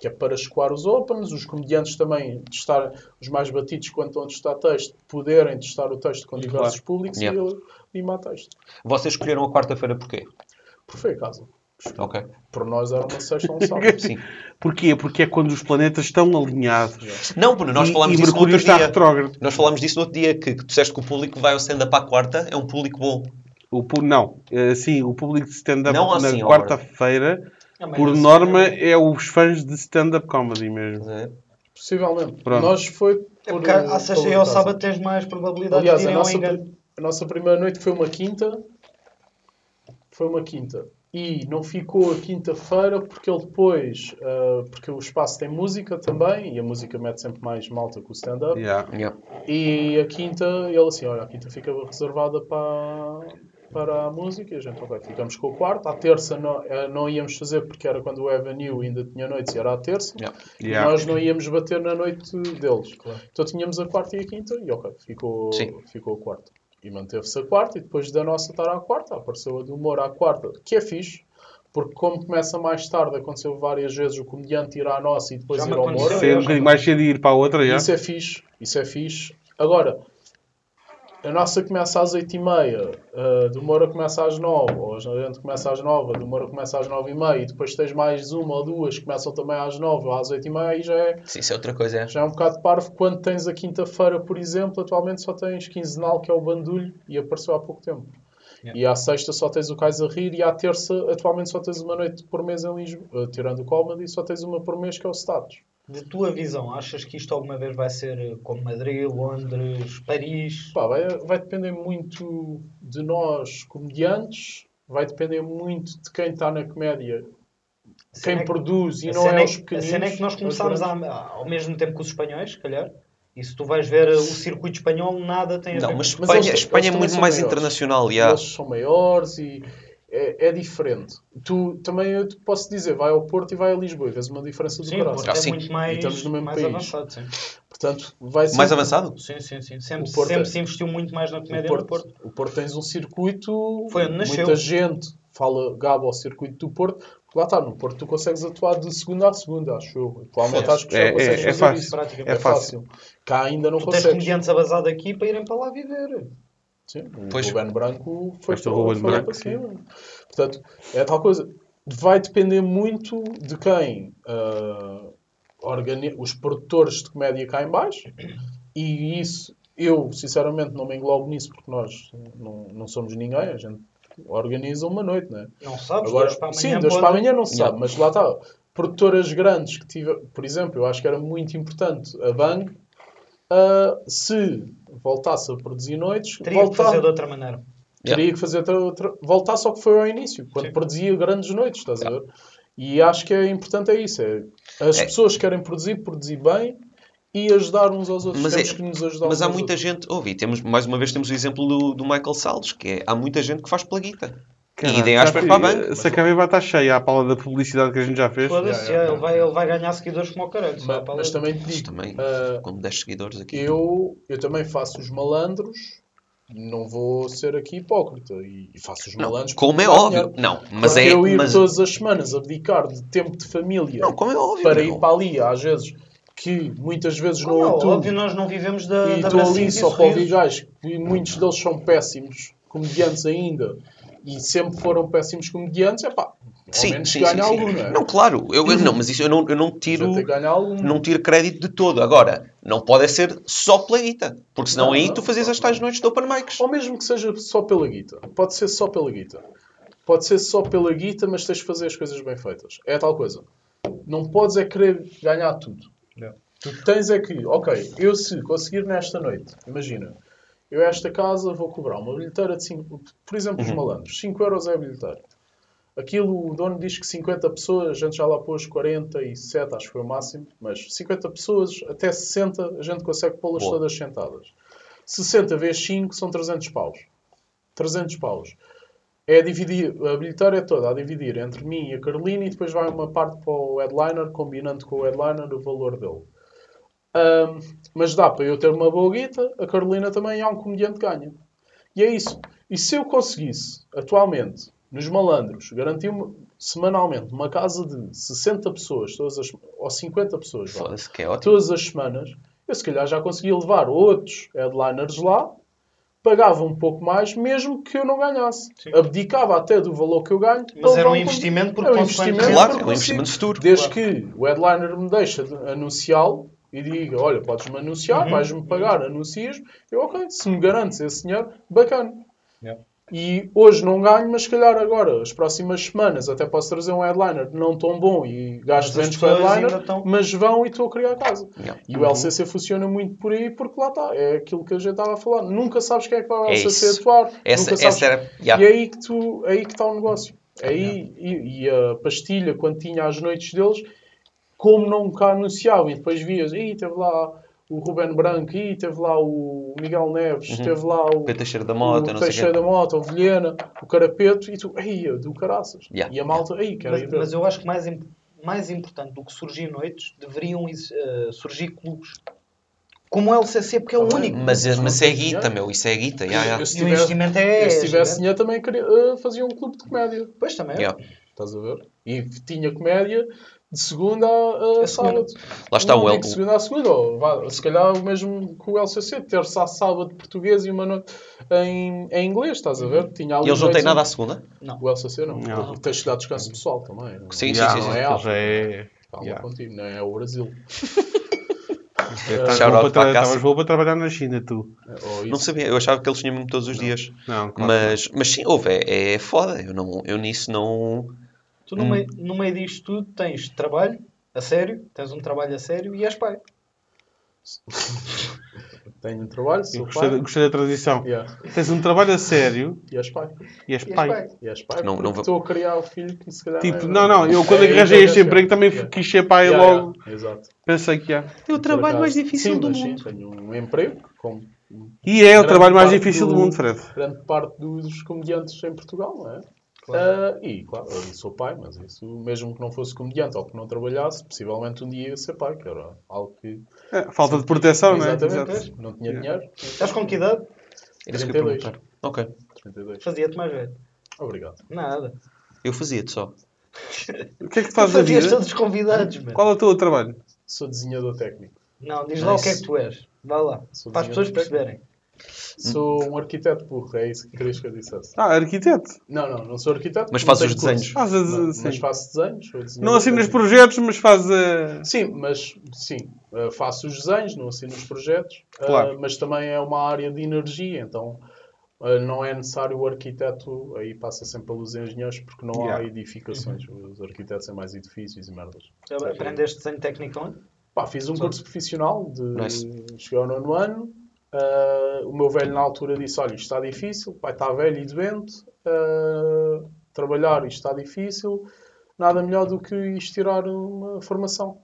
Que é para escoar os opens, os comediantes também testar os mais batidos quando estão a testar texto, poderem testar o texto com diversos públicos Yeah. e limar texto. Vocês escolheram a quarta-feira porquê? Por foi a casa. Ok. Por nós era uma sexta ou um sábado. Sim. [LAUGHS] Porquê? Porque é quando os planetas estão alinhados. Não, porque nós falámos disso no Mercúrio outro está dia. retrógrado. Nós falámos disso no outro dia, que, que tu disseste que o público vai ao stand-up à quarta é um público bom. O, não, Eh, sim, o público de stand-up na assim, quarta-feira, É por assim, norma, é- é os fãs de stand-up comedy mesmo. Possivelmente. Pronto. Nós foi. É por, porque à sexta e ao sábado tens mais probabilidade Aliás, de a irem ao nossa, a nossa primeira noite foi uma quinta. Foi uma quinta. E não ficou a quinta-feira porque ele depois. ah, porque o espaço tem música também. E a música mete sempre mais malta que o stand-up. Yeah. Yeah. E a quinta, ele assim: olha, a quinta fica reservada para, para a música. E a gente, ok, ficamos com o quarto. À terça não, eh, não íamos fazer porque era quando o Avenue ainda tinha noites e era à terça. Yeah. Yeah. E nós não íamos bater na noite deles. Então tínhamos a quarta e a quinta e ok, ficou, Sim. ficou a quarta. E manteve-se a quarta e depois da nossa estar à quarta, apareceu a do humor à quarta, que é fixe. Porque como começa mais tarde, aconteceu várias vezes o comediante ir à nossa e depois Já ir ao Ser um bocadinho mais cedo e ir para a outra, já. Isso é fixe, isso é fixe. Agora, a nossa começa às 8h30, a do Moura começa às 9 ou a gente começa às 9, a do Moura começa às 9h30 e depois tens mais uma ou duas que começam também às 9 ou às 8h30 aí já é, Sim, isso é outra coisa, é. já é um bocado parvo. Quando tens a quinta-feira, por exemplo, atualmente só tens quinzenal, que é o bandulho, e apareceu há pouco tempo. E à sexta só tens o Cais a Rir e à terça atualmente só tens uma noite por mês em Lisboa, eh, tirando o Comedy, só tens uma por mês que é o Status. De tua visão, achas que isto alguma vez vai ser eh, como Madrid, Londres, Paris? Pá, vai, vai depender muito de nós, comediantes, vai depender muito de quem está na comédia, quem é que- produz e não é é os que- pequeninos. A cena é que nós os começámos a- ao mesmo tempo que os espanhóis, se calhar. E se tu vais ver eh, o circuito espanhol, nada tem a Não, ver mas com Mas Espanha, eles- eles Espanha é também muito são mais maiores. internacional. Yeah. Eles são maiores e é, é diferente. Tu também eu te posso dizer, vai ao Porto e vai a Lisboa e vês uma diferença do Sim. Porto Ah, é sim. muito mais, E estamos no mesmo mais país. avançado. Sim. Portanto, vai ser Mais avançado? sim, sim, sim. Sempre, Porto sempre é- se investiu muito mais na comédia Porto, no Porto. o Porto tens um circuito, Foi onde nasceu. muita gente fala Gabo ao circuito do Porto, porque lá está, no Porto tu consegues atuar de segunda a segunda, acho eu. Atualmente Foda-se. acho que já É- consegues é- é fazer fácil. isso. Praticamente. É É fácil. Cá ainda não Tu tens consegues. comediantes a bazar daqui para irem para lá viver. Sim, o Pois. Ruben Branco foi é o para, Ruben foi Branco, para cima. Portanto, é tal coisa. Vai depender muito de quem ah, organi- os produtores de comédia cá em baixo e isso eu sinceramente não me englobo nisso porque nós não, não somos ninguém, a gente organiza uma noite, não é? Não sabes? Agora, para amanhã sim, dois pode- para amanhã não se sabe, mas lá está. Produtoras grandes que tiver, por exemplo, eu acho que era muito importante a Bang ah, se voltasse a produzir noites, Teria que fazer de outra maneira. teria que fazer outra, outra- voltar só que foi ao início, quando Sim. produzia grandes noites, estás a ver? E acho que é importante é isso, é as É. pessoas que querem produzir, produzir bem e ajudar uns aos outros. Mas, Temos é- que nos ajudar mas uns há aos muita outros. gente, ouvi, temos, mais uma vez temos o exemplo do, do Michael Salles, que é, há muita gente que faz plaguita. E Caralho, idem já aspas para a banca. Se a cabeça estar cheia à pala da publicidade que a gente já fez. Foda-se, ele, vai, ele vai ganhar seguidores como o caralho. Mas, para mas também te digo, também, ah, com 10 seguidores aqui. eu, eu também faço os malandros, não vou ser aqui hipócrita, e, e faço os Não, malandros como é óbvio. Não, mas Para é. eu ir Mas, todas as semanas abdicar de tempo de família não, como é óbvio. para meu. ir para ali, às vezes, que muitas vezes Como não é óbvio, nós não vivemos da, E da estou ali só e para ouvir gajos que muitos deles são péssimos comediantes ainda e sempre foram péssimos comediantes, é pá, Sim, menos sim, ganha sim, sim. algum, não é? Não, claro, eu, eu- não, mas isso eu não, eu não tiro. Não tiro crédito de todo. Agora, não pode ser só plaguita. Porque senão Não, aí não, tu fazias não, as tais não. noites de open mics. Ou mesmo que seja só pela guita. Pode ser só pela guita. Pode ser só pela guita, mas tens de fazer as coisas bem feitas. É a tal coisa. Não podes é querer ganhar tudo. Tu tens é que, ok, eu se conseguir nesta noite, imagina, eu esta casa vou cobrar uma bilheteira de 5, por exemplo, os malandros, 5 euros é a bilheteira. Aquilo, o dono diz que 50 pessoas, a gente já lá pôs 47, acho que foi o máximo, mas 50 pessoas, até 60, a gente consegue pô-las todas sentadas. 60 vezes 5 são 300 paus. 300 paus. É a dividir, a bilheteira é toda a dividir entre mim e a Carolina e depois vai uma parte para o headliner, combinando com o headliner o valor dele. Ahm, mas dá para eu ter uma boa guita, a Carolina também há um comediante que ganha. E é isso. E se eu conseguisse, atualmente, nos malandros, garantir semanalmente uma casa de 60 pessoas, todas as, ou 50 pessoas, que é ótimo. todas as semanas, eu se calhar já conseguia levar outros headliners lá, pagava um pouco mais, mesmo que eu não ganhasse. Sim. Abdicava até do valor que eu ganho. Mas para era um investimento porque É um investimento Claro, porque é um investimento futuro. Desde Claro. que o headliner me deixa de anunciá-lo e diga, olha, podes-me anunciar, Uhum. vais-me pagar, anuncias, eu, ok, se me garantes esse dinheiro, bacana. Yeah. E hoje não ganho, mas se calhar agora, as próximas semanas, até posso trazer um headliner não tão bom e gasto menos com headliner, estão- mas vão e estou a criar casa. Yeah. E o LCC funciona muito por aí, porque lá está, é aquilo que a gente estava a falar. Nunca sabes quem é que vai ao É LCC isso. atuar. Essa, nunca sabes essa era. yeah. e é aí que, tu, é aí que está o negócio. É Aí, e, e a pastilha, quando tinha as noites deles, como nunca anunciavam, e depois vias, aí teve lá o Ruben Branco, aí teve lá o Miguel Neves, teve lá o, Teixeira da Mota, o não sei o Teixeira da Mota, o Vilhena, o Carapeto, e tu, aí, do caraças. Yeah. E a malta, aí, quero Mas, ir ver. mas eu acho que mais, mais importante do que surgir noites, deveriam eh, surgir clubes. Como o LCC, porque é o bem. único. Mas, Mas mas não é guita, meu. Isso é guita. yeah, yeah. Se E o investimento é. se tivesse dinheiro, também queria, eh, fazia um clube de comédia. Pois também. Yeah. Estás a ver? E tinha comédia de segunda a, a segunda. sábado. Lá está não o digo El- segunda a segunda, ou vá, se calhar o mesmo com o LCC, terça a sábado português e uma noite em, em inglês, estás a ver? Tinha ali E eles não têm nada à segunda? O LCC não. Não. Tens de dar descanso pessoal também. não é? Sim, sim, sim. não sim. é já é. Calma Yeah. contigo, não é o Brasil. [LAUGHS] Estavas bom out para trabalhar na China, tu. Não sabia. Eu achava que eles tinham mesmo todos os dias. Não, claro. Mas, mas sim, houve. É, é foda. Eu, não, eu nisso não. Tu no, meio, no meio disto tudo tens trabalho a sério, tens um trabalho a sério e és pai. [LAUGHS] Tenho um trabalho, sou gostei, da- pai. gostei da transição. Yeah. Tens um trabalho a sério E és pai. e és E és pai. E és pai Não- não vou- estou a criar o filho que se calhar... Tipo, é- não, não, eu quando É arranjei este emprego também chegar. quis ser pai Yeah, logo. yeah, Exato. Pensei que é. É o trabalho Por mais acaso. difícil sim, do mundo. Sim, tenho um emprego, como E é o trabalho mais difícil do do- mundo, Fred. grande parte dos comediantes em Portugal, não é? Claro. Ah, e, claro, eu sou pai, mas isso, mesmo que não fosse comediante ou que não trabalhasse, possivelmente um dia ia ser pai, que era algo que... É, falta de proteção, não é? Exatamente, Exato. não tinha Yeah. dinheiro. Estás com que idade? Era isso que eu ia 32. perguntar. Ok. 32. Fazia-te mais velho. Obrigado. Nada. Eu fazia-te só. [LAUGHS] O que é que tu Tu fazes vida? todos os convidados, mano. Qual é o teu trabalho? Sou desenhador técnico. Não, diz lá o que é que tu és. Vá lá. Sou Para as pessoas desenhador perceberem. Sou um arquiteto burro, é isso que querias que eu dissesse. Ah, arquiteto. Não, não, não sou arquiteto. Mas tenho os desenhos. Faz Não, sim. mas faço desenhos. Não assinas projetos, mas faz a. Sim, mas sim, eh, faço os desenhos, não assino os projetos, eh, Claro. mas também é uma área de energia, então eh, não é necessário o arquiteto, aí passa sempre pelos engenheiros, porque não há Yeah. edificações. Os arquitetos têm mais edifícios e merdas. Aprendeste desenho técnico onde? Pá, fiz um curso profissional de Nice. cheguei ao nono ano. Eh, o meu velho na altura disse: Olha, isto está difícil, o pai está velho e doente, eh, trabalhar isto está difícil, nada melhor do que isto tirar uma formação.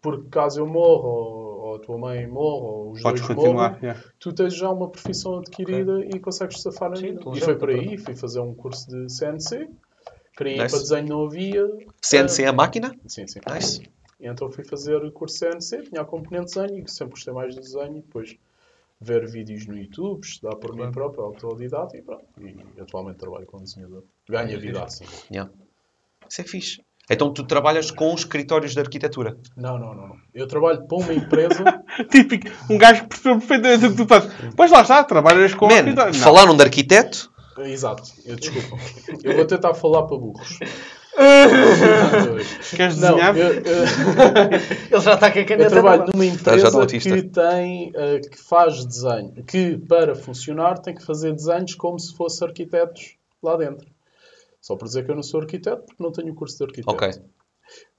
Porque caso eu morra, ou, ou a tua mãe morra, ou os Podes dois morram, yeah. tu tens já uma profissão adquirida e consegues safar na Sim, vida. tu E foi por para- aí, fui fazer um curso de CNC. Queria ir Nice. para desenho, não havia. CNC é a máquina? Sim, sim. Nice. E então fui fazer o curso CNC, tinha a componente desenho e sempre gostei mais de desenho e depois ver vídeos no YouTube, estudar por mim próprio, autodidata e pronto. E atualmente trabalho como desenhador. Ganho a vida assim. Yeah. Isso é fixe. Então tu trabalhas com escritórios de arquitetura. Não, não, não. não. Eu trabalho para uma empresa. [LAUGHS] Típico. Um gajo que percebeu perfeitamente o que tu fazes. Pois lá está, trabalhas com Man, arquiteto. Não. falaram de arquiteto? Exato, eu desculpa. Eu vou tentar falar para burros. Queres Não, desenhar? eu, eu- [LAUGHS] Ele já está com a caneta. Eu trabalho numa empresa que tem, eh, que faz desenho, que para funcionar tem que fazer desenhos como se fosse arquitetos lá dentro. Só por dizer que eu não sou arquiteto, porque não tenho o curso de arquiteto. Ok.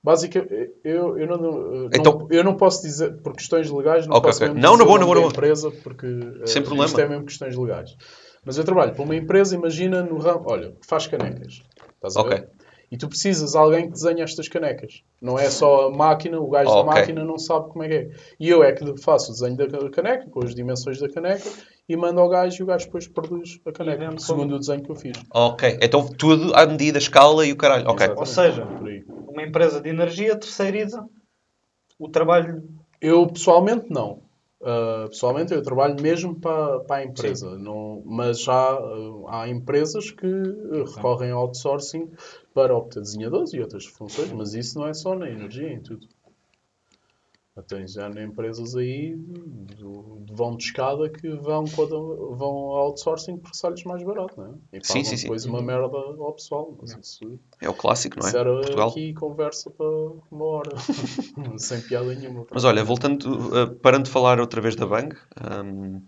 Basicamente, eu, eu, não, não- Então- eu não posso dizer, por questões legais, não Ok, posso ok. mesmo Não, dizer na boa, o na nome boa, da na empresa, porque eh, Sem problema. isto é mesmo questões legais. Mas eu trabalho para uma empresa, imagina, no ramo, olha, faz canecas. Estás a Ok. ver? E tu precisas de alguém que desenhe estas canecas. Não é só a máquina, o gajo da máquina não sabe como é que é. E eu é que faço o desenho da caneca, com as dimensões da caneca, e mando ao gajo e o gajo depois produz a caneca, segundo o desenho que eu fiz. Ok. Então tudo à medida, escala e o caralho. Ok. Exatamente. Ou seja, uma empresa de energia terceiriza o trabalho. Eu pessoalmente não. Uh, pessoalmente eu trabalho mesmo para, para a empresa, não, mas já uh, há empresas que uh, recorrem ao outsourcing para obter desenhadores e outras funções, mas isso não é só na energia, em tudo. Tens já empresas aí do, de vão de escada que vão, quando, vão ao outsourcing porque sai-lhes mais barato, não é? E Sim, pagam sim, sim. depois uma merda ao pessoal. Mas isso, É o clássico, não é? era Portugal. aqui conversa para uma hora, [LAUGHS] sem piada nenhuma. Mas olha, voltando, uh, parando de falar outra vez da Bang, um,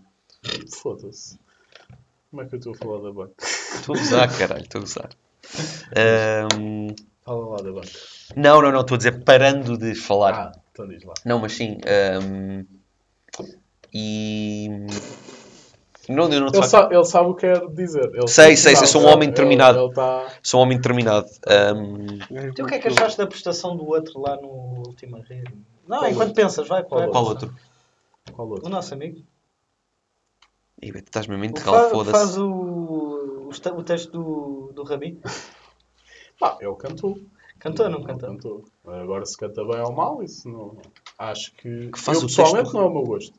Foda-se. Como é que eu estou a falar da banca? estou a gozar, caralho, estou a gozar. Um, Fala lá da banca. não, não, não, estou a dizer parando de falar. Ah, então diz lá. Não, mas sim. um, e. Não, não Ele sabe, ele sabe o que quer dizer. Ele Sei, sei, sei, sou um ele- homem determinado. Ele está... Sou um homem determinado. Um, Então, o que é que achaste da prestação do outro lá no última rede? Não, Qual enquanto pensas, vai. Qual qual outro? Qual O outro? nosso amigo. Ih, Beto, estás mesmo O enterrar, fa- faz foda-se. o, o, o texto do, do Rabi. Ah, ele cantou. Cantou ou não cantou? cantou. Agora se canta bem ou mal, isso não... Acho que... Que faz eu o pessoalmente não é o meu gosto.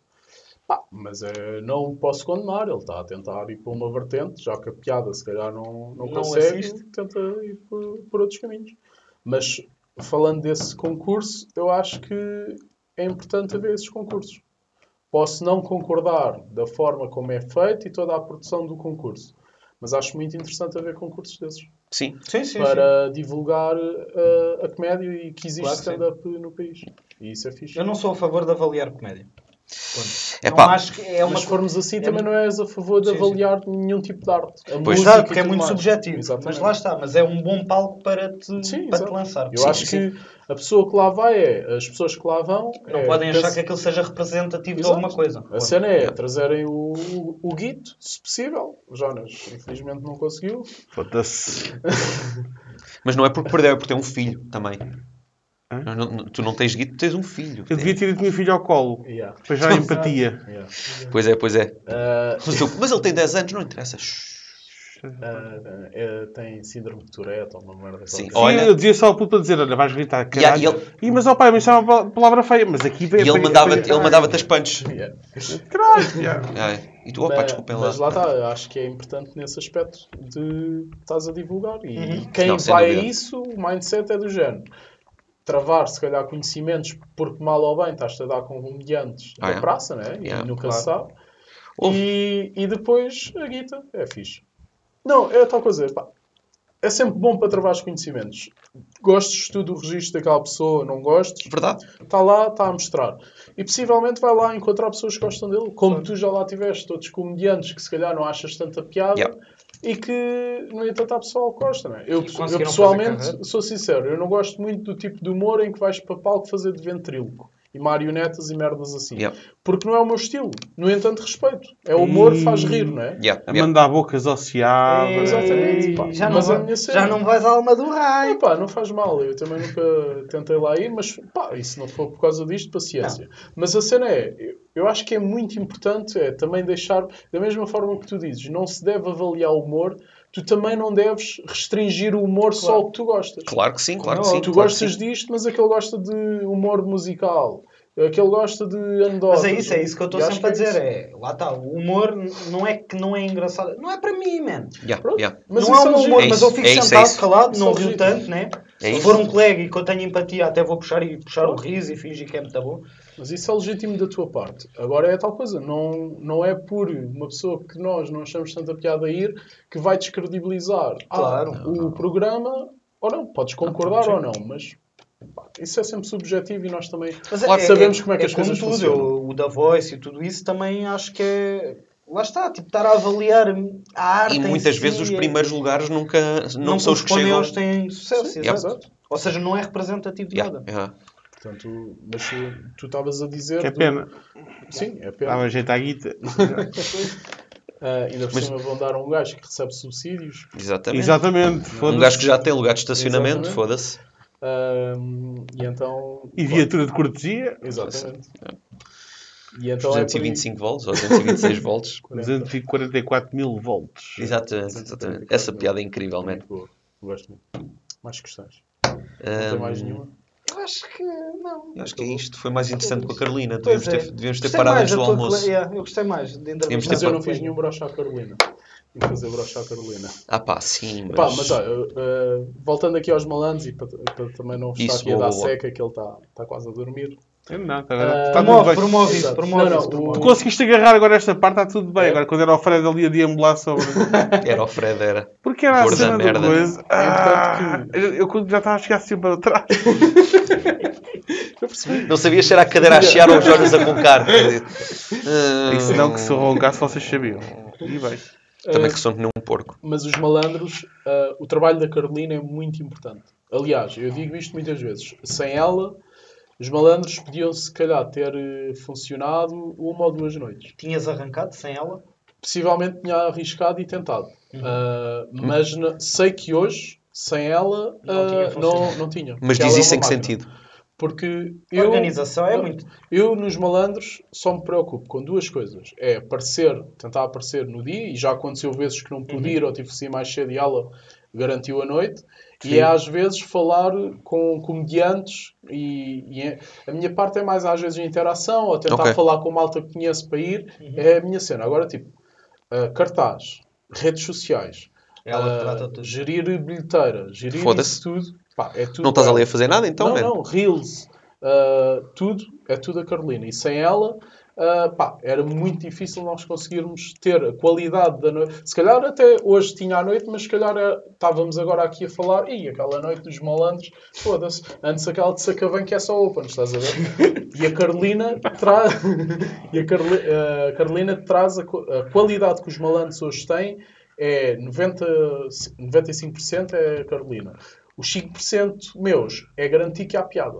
Ah, mas é, não o posso condenar. Ele está a tentar ir por uma vertente, já que a piada se calhar não, não, Não consegue, assiste. tenta ir por, por outros caminhos. Mas falando desse concurso, eu acho que é importante haver esses concursos. Posso não concordar da forma como é feito e toda a produção do concurso, mas acho muito interessante haver concursos desses Sim. Sim, sim, para divulgar uh, a comédia e que existe Claro sim. stand-up no país. E isso é fixe. Eu não sou a favor de avaliar comédia. É não pá. acho que é uma Mas se formos assim, também mu- não és a favor de Sim, sim. avaliar nenhum tipo de arte. A Pois. música porque é muito mais. subjetivo. Exatamente. Mas lá está, mas é um bom palco para te, Sim, para te lançar. Eu Sim, acho sim. que a pessoa que lá vai é. As pessoas que lá vão. Não é, podem achar que aquilo seja representativo de Exato. alguma coisa. A cena é trazerem o, o, o guito, se possível. O Jonas, infelizmente, não conseguiu. Foda-se. [LAUGHS] Mas não é porque perdeu, é porque tem um filho também. Não- não- tu não tens guito, tens um filho. Eu devia ter ido meu filho ao colo. Yeah. Para já a empatia. Yeah. Pois é, pois é. Uh, Mas, eu- mas ele tem 10 anos, não interessa. Ah, é, tem síndrome de Tourette ou uma merda Sim. Olha- Sim, eu dizia só ao puto a dizer, olha, vais gritar, Yeah, caralho. e ele- Ih, mas ó pai, mas isso é uma pala- palavra feia. Mas aqui vem... E ele mandava-te ele mandava as punches. Yeah. Caralho, yeah. E tu, opa, mas, desculpem lá. mas lá está, acho que é importante nesse aspecto de estás a divulgar. E Uhum. quem Não, vai a isso, o mindset é do género. Travar, se calhar, conhecimentos, porque mal ou bem estás-te a dar com comediantes Ah, da é? praça, né? Yeah, e nunca claro. sabe. E, e depois a guita é fixe. Não, é tal coisa. pá, é sempre bom para travar os conhecimentos. Gostes tu do registro daquela pessoa, não gostes, Verdade. está lá, está a mostrar. E possivelmente vai lá encontrar pessoas que gostam dele, como tu já lá tiveste, todos comediantes que se calhar não achas tanta piada Yeah. E que, no entanto, há pessoal que gosta. Não é? eu, eu pessoalmente sou sincero, eu não gosto muito do tipo de humor em que vais para palco fazer de ventríloco e marionetas e merdas assim. Yeah. Porque não é o meu estilo. No entanto, respeito. É o humor que faz rir, não é? Yeah, A yeah. mandar bocas ao Ciaba. Exatamente, pá. Já, não Mas a vai- minha cena- já não vais à alma do raio. Epá, não faz mal, eu também nunca tentei lá ir, mas pá, e se não for por causa disto, paciência. Mas a cena é, eu- eu acho que é muito importante é também deixar, da mesma forma que tu dizes, não se deve avaliar o humor, tu também não deves restringir o humor só ao que tu gostas. Claro que sim, claro que Não, sim. tu claro que gostas sim. disto, mas aquele gosta de humor musical, aquele gosta de anedotas. Mas é isso, é isso que eu estou sempre a que é dizer. É, lá está, o humor não é que não é engraçado. Não é para mim, man. Yeah, Pronto. yeah. Mas não é o meu legítimo. humor, É mas eu fico é é sentado isso. calado, não rio legítimo. tanto, né? É Se isso. for um colega e que eu tenho empatia, até vou puxar e puxar o riso e fingir que é muito bom. Mas isso é legítimo da tua parte. Agora é tal coisa, não, não é por uma pessoa que nós não achamos tanta piada a ir que vai descredibilizar ah, Claro. o programa ou não. Podes concordar ou não, mas pá, isso é sempre subjetivo e nós também Mas Claro, sabemos como é que as coisas tudo, funcionam. eu- o da Voice e tudo isso também acho que é. Lá está, tipo, estar a avaliar a arte. E em muitas si vezes os é- primeiros lugares nunca não, não são os que chegam. que têm sucesso. Sim, exato. Ou seja, não é representativo de Yeah, nada. yeah. Portanto, mas uh, tu estavas a dizer. Que é do- pena. Sim, é pena. Dava a jeito à guita. [LAUGHS] Ah, ainda por Mas- cima vão dar a um gajo que recebe subsídios. Exatamente. Exatamente. Um foda-se. gajo que já tem lugar de estacionamento, foda-se. Ah, e então. E viatura de cortesia. Exatamente. É. E então é por aí- 225 volts ou 226 volts. [LAUGHS] 244 mil volts. Exatamente, exatamente. Essa piada é incrível, man. Muito boa. Gosto muito. Mais questões. Não tem Um, mais nenhuma? Eu acho que não. eu acho que é isto. Foi mais interessante com a Carolina. Pois Devíamos é. ter, devíamos ter Gostei parado mais antes da do tua almoço. cole- yeah, eu gostei mais de entrevistar. Mas eu não fiz nenhum broche à Carolina. Tenho que fazer broche à Carolina. Ah pá, sim, mas... Pá, mas olha, uh, voltando aqui aos malandros e para, para também não estar Isso, aqui a boa, dar boa. seca, que ele está está quase a dormir. Não, tá, Ah, agora está tudo Promove, bem. promove isso, promove Não, não, isso. o-. Tu conseguiste agarrar agora esta parte, está tudo bem. É. Agora, quando era o Fred ali a deambular sobre. [LAUGHS] Era o Fred, era. Porque era a Gorda cena da merda. coisa. Ah, importante eu, eu já estava a chegar assim para trás. Eu percebi. Não sabia se era a cadeira a chiar ou os olhos a roncar. E se não, que se eu roncasse, vocês sabiam. E bem. Também que sou que nem um porco. Mas os malandros, uh, o trabalho da Carolina é muito importante. Aliás, eu digo isto muitas vezes. Sem ela, os malandros podiam se calhar ter eh, funcionado uma ou duas noites. Tinhas arrancado sem ela? Possivelmente tinha arriscado e tentado. Uhum. Uh, mas na- sei que hoje, sem ela, Não uh, tinha não, funcionado. não tinha. Mas diz é isso em que sentido? Porque A eu, organização é muito. eu, nos malandros, só me preocupo com duas coisas. É aparecer, tentar aparecer no dia, e já aconteceu vezes que não pude ir ou tive que sair mais cedo e ela garantiu a noite. E é às vezes falar com comediantes e, e é- a minha parte é mais às vezes interação ou tentar Ok. falar com malta que conheço para ir. É a minha cena. Agora, tipo, ah, cartaz, redes sociais, Ela trata tudo. gerir bilheteira, gerir isso tudo. Pá, é tudo Não estás ali a fazer nada então, não, man? não, Reels, uh, tudo, é tudo a Carolina. E sem ela, uh, pá, era muito difícil nós conseguirmos ter a qualidade da noite. Se calhar até hoje tinha a noite, mas se calhar era- estávamos agora aqui a falar, e aquela noite dos malandros, foda-se, antes aquela de Sacavém que é só open, estás a ver? E a Carolina traz, [LAUGHS] e a, Caroli- a Carolina traz a, a qualidade que os malandros hoje têm, é 90, 95% é Carolina. Os 5% meus é garantir que há piada.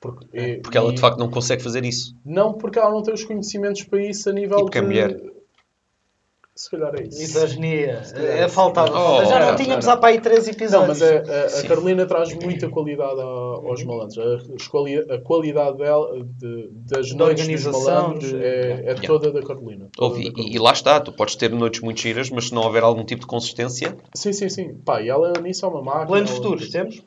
Porque, e- Porque ela e- de facto não consegue fazer isso. Não porque ela não tem os conhecimentos para isso a nível E porque é de... mulher. Se calhar é isso. Misoginia. É, faltava. Oh, Já não é, tínhamos é. há para aí três Não, episódios. mas é, a, a Sim. Carolina traz muita qualidade a- aos malandros. A, a qualidade dela, de- das Da noites dos malandros de- é, é Yeah. toda da Carolina. toda Ouve, da e, Carolina. e lá está, tu podes ter noites muito giras, mas se não houver algum tipo de consistência, Sim, sim, sim. Pá, e ela nisso é uma máquina. Planos futuros, temos?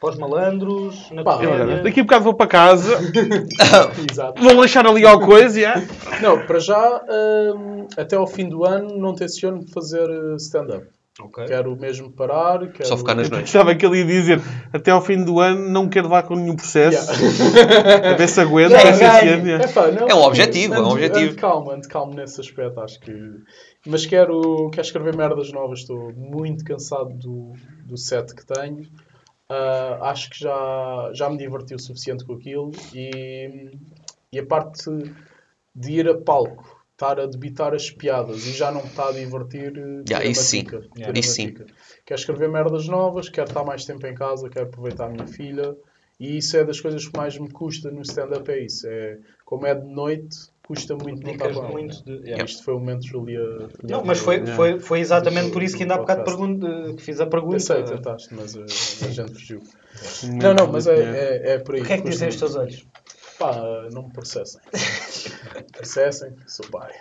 Para os malandros, na Pá, comédia. Olha, daqui a bocado vou para casa, [LAUGHS] Exato. vou deixar ali alguma coisa, já. Não, para já, hum, até ao fim do ano, não tenciono fazer eh, stand-up. Ok. Quero mesmo parar. Quero... só ficar nas noites. Estava que ele ia dizer, até ao fim do ano não quero levar com nenhum processo, Yeah. a ver se aguenta, Yeah, a ganha. paciência. Epá, não, É um objetivo, é um ando- objetivo. Ando calmo, ando calmo nesse aspecto, acho que. Mas quero, quero escrever merdas novas, estou muito cansado do, do set que tenho. Ah, acho que já, já me diverti o suficiente com aquilo e, e a parte de ir a palco, estar a debitar as piadas e já não me está a divertir. Yeah, isso sim. Yeah. Isso sim. Quero escrever merdas novas, quero estar mais tempo em casa, quero aproveitar a minha filha. E isso é das coisas que mais me custa no stand-up, é isso. É, como é de noite, custa muito não estar Dicas com ela. muito de... Yeah, Isto foi o momento de Julia. Não, mas foi, Yeah. foi, foi exatamente por isso que ainda há do bocado pergunto, que fiz a pergunta. Eu sei, tentaste, mas uh, a gente fugiu. Não, não, mas é, é, é por aí. O que é que dizem os teus olhos? Pá, não me processem. [LAUGHS] processem, sou pai.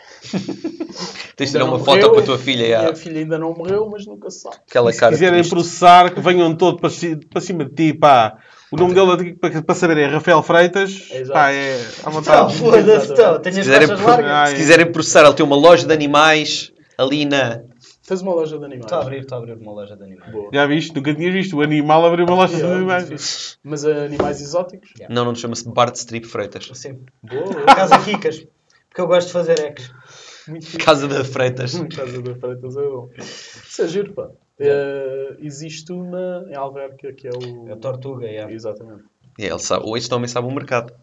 tens de tirar uma não foto com a tua filha e Minha filha ainda não morreu, mas nunca se sabe. aquela Se cara quiserem triste. processar, que venham todos para, para cima de ti, pá. O nome dele para, saber é Rafael Freitas. Exato. Pá, é à vontade. foda-se, então. Tenho Se as quiserem, largas. Ai. se quiserem processar, ele tem uma loja de animais ali na. Tens uma loja de animais. Estou a abrir, estou a abrir uma loja de animais. Boa. Já viste? Nunca tinhas visto o animal abrir uma loja de Yeah, animais. muito fixe. Mas uh, animais exóticos? Não, não chama-se Bart Strip Freitas. Sim. Boa. [LAUGHS] Casa Quicas. Porque eu gosto de fazer fixe. Casa da Freitas. Casa da Freitas é bom. Isso é giro, pá. Eh, existe uma em Alverca que é o. A tortuga, é. Exatamente. E ele sabe, ou este homem sabe o mercado.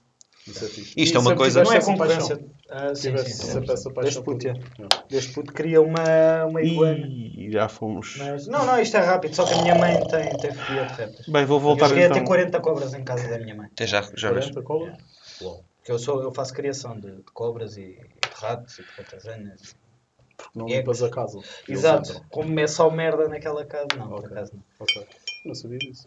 Isso é. Isto E é uma coisa- Não é concorrência. paixão. Ah, sim, sim, sim. Desde puto, é. Desde puto queria uma, uma iguana. E já fomos. Mas, não, não, isto é rápido. Só que a minha mãe tem, tem fobia de répteis. Bem, vou Eu voltar cheguei a ter então. 40 cobras em casa da minha mãe. Até já, já vejo. 40 cola? Porque eu, sou, eu faço criação de, de cobras e de ratos e de ratazanas. Porque não É. limpas a casa. Exato. Como é só merda naquela casa, não, por Ok. acaso não. Ok. Não sabia disso.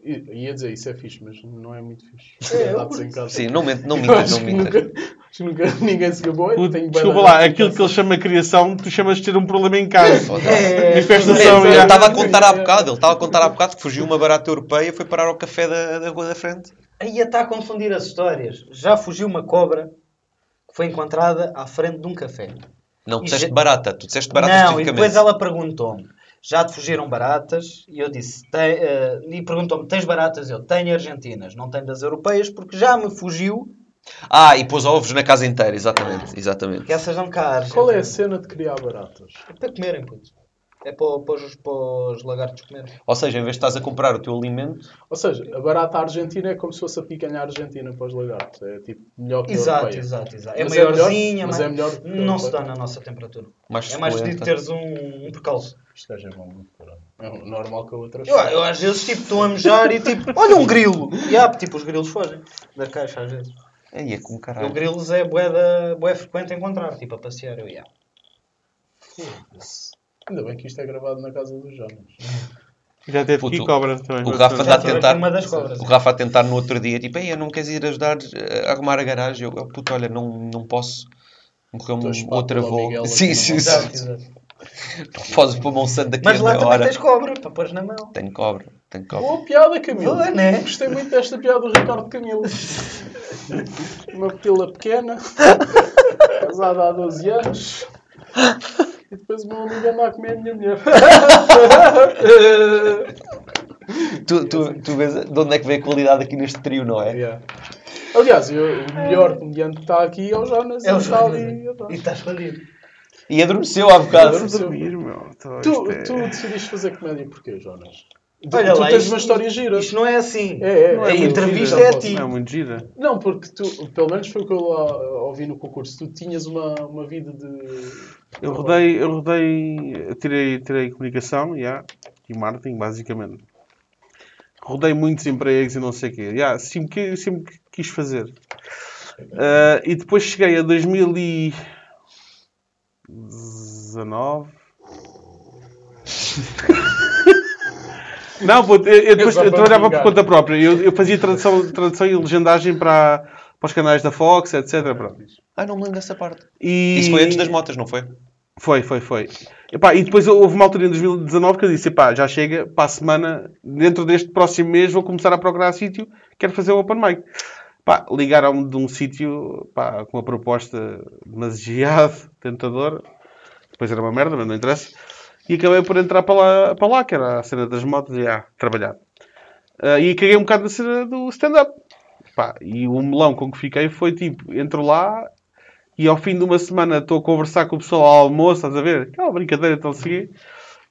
I- Ia dizer, isso é fixe, mas não é muito fixe. É, eu Dados em casa. Sim, não, mente, não Eu mintas, acho que acho que nunca [LAUGHS] ninguém se gabou. Desculpa lá, aquilo que ele chama criação, tu chamas de ter um problema em casa. [LAUGHS] É, [LAUGHS] Manifestação, Ele já. estava a contar há bocado, ele estava a contar há bocado que fugiu uma barata europeia e foi parar ao café da, da rua da frente. Aí está a confundir as histórias. Já fugiu uma cobra que foi encontrada à frente de um café. Não, tu disseste já- barata, tu disseste barata não, e depois ela perguntou-me: já te fugiram baratas? E eu disse: "Tem, eh", e perguntou-me: tens baratas? Eu tenho argentinas, não tenho das europeias, porque já me fugiu, Ah, e pôs ovos na casa inteira, exatamente, exatamente. que essas não caras. Qual é a cena de criar baratas? É para comerem, puto. É para, para, os, para os lagartos comerem. Ou seja, em vez de estás a comprar o teu alimento, Ou seja, a barata argentina é como se fosse a picanha argentina para os lagartos. É tipo melhor que a Exato, europeia. exato, exato. É Mas é maiorzinha, melhor- mas mas é melhor que a não se dá na nossa temperatura. mais É mais fedido teres um, um percalço. Isto é bom. É o normal que a outra. Eu, eu às vezes tipo, estou a mejar e tipo, [LAUGHS] olha um grilo. E ah, tipo, os grilos fogem da caixa às vezes. Aí é como O caralho. grilos é bué, da, bué frequente encontrar, tipo, a passear. Eu, yeah. Foda-se. Ainda bem que isto é gravado na casa dos Jonas. Já teve Puto, aqui cobra também. o Rafa Dá a tentar-. O Rafa a tentar no outro dia, tipo, ei, não queres ir ajudar eh, a arrumar a garagem? Eu, eu, puto, olha, não, não posso. Morreu-me Estou a um chupar outro pelo avô. Miguel aqui Sim, sim, sim. exato. [LAUGHS] Podes pôr um santo daqui Mas a lá também hora. tens cobra, para pôr na mão. Tenho cobra, tenho cobra. Boa piada, Camilo. Boa, né? Gostei muito desta piada do Ricardo Camilo. [LAUGHS] Uma pila pequena, [LAUGHS] casada há 12 anos. E depois o meu amigo anda a comer a minha mulher. [LAUGHS] Tu, tu, tu vês de onde é que vem a qualidade aqui neste trio, não é? Yeah. Aliás, eu- o melhor comediante que está aqui é o Jonas. É o ele está Jonas. ali E está escondido. E adormeceu há bocado. Adormeceu. Dormir, meu. Então, Tu, é- tu decidiste fazer comédia porquê, Jonas? Olha tu lá, tens isto- uma história gira. Isto não é assim. É, é. Não é a entrevista gira. é a ti. Não é muito gira. Não, porque tu, pelo menos foi o que eu lá ouvi no concurso, tu tinhas uma, uma vida de. Eu rodei, eu rodei, tirei, tirei comunicação, yeah, e marketing, basicamente. Rodei muitos empregos e não sei o quê. Yeah, sempre, sempre quis fazer. Ah, e depois cheguei a 2000 e... 19. [LAUGHS] Não, puto, eu, eu depois eu trabalhava por conta própria. Eu, eu fazia tradução, tradução e legendagem para, para os canais da Fox, etc. Pronto. Ah, não me lembro dessa parte. E... Isso foi antes das motas, não foi? Foi, foi, foi. Epá, e depois houve uma altura em 2019 que eu disse, epá, já chega, para a semana, dentro deste próximo mês, vou começar a procurar sítio, quero fazer o Open Mic. Pá, ligaram-me de um sítio pá, com uma proposta demasiado [LAUGHS] tentadora. Depois era uma merda, mas não interessa. E acabei por entrar para lá, para lá que era a cena das motos, e ah, trabalhar. Ah, e caguei um bocado na cena do stand-up. Pá, E o melão com que fiquei foi tipo, entro lá e ao fim de uma semana estou a conversar com o pessoal ao almoço, estás a ver? Aquela brincadeira, então seguir.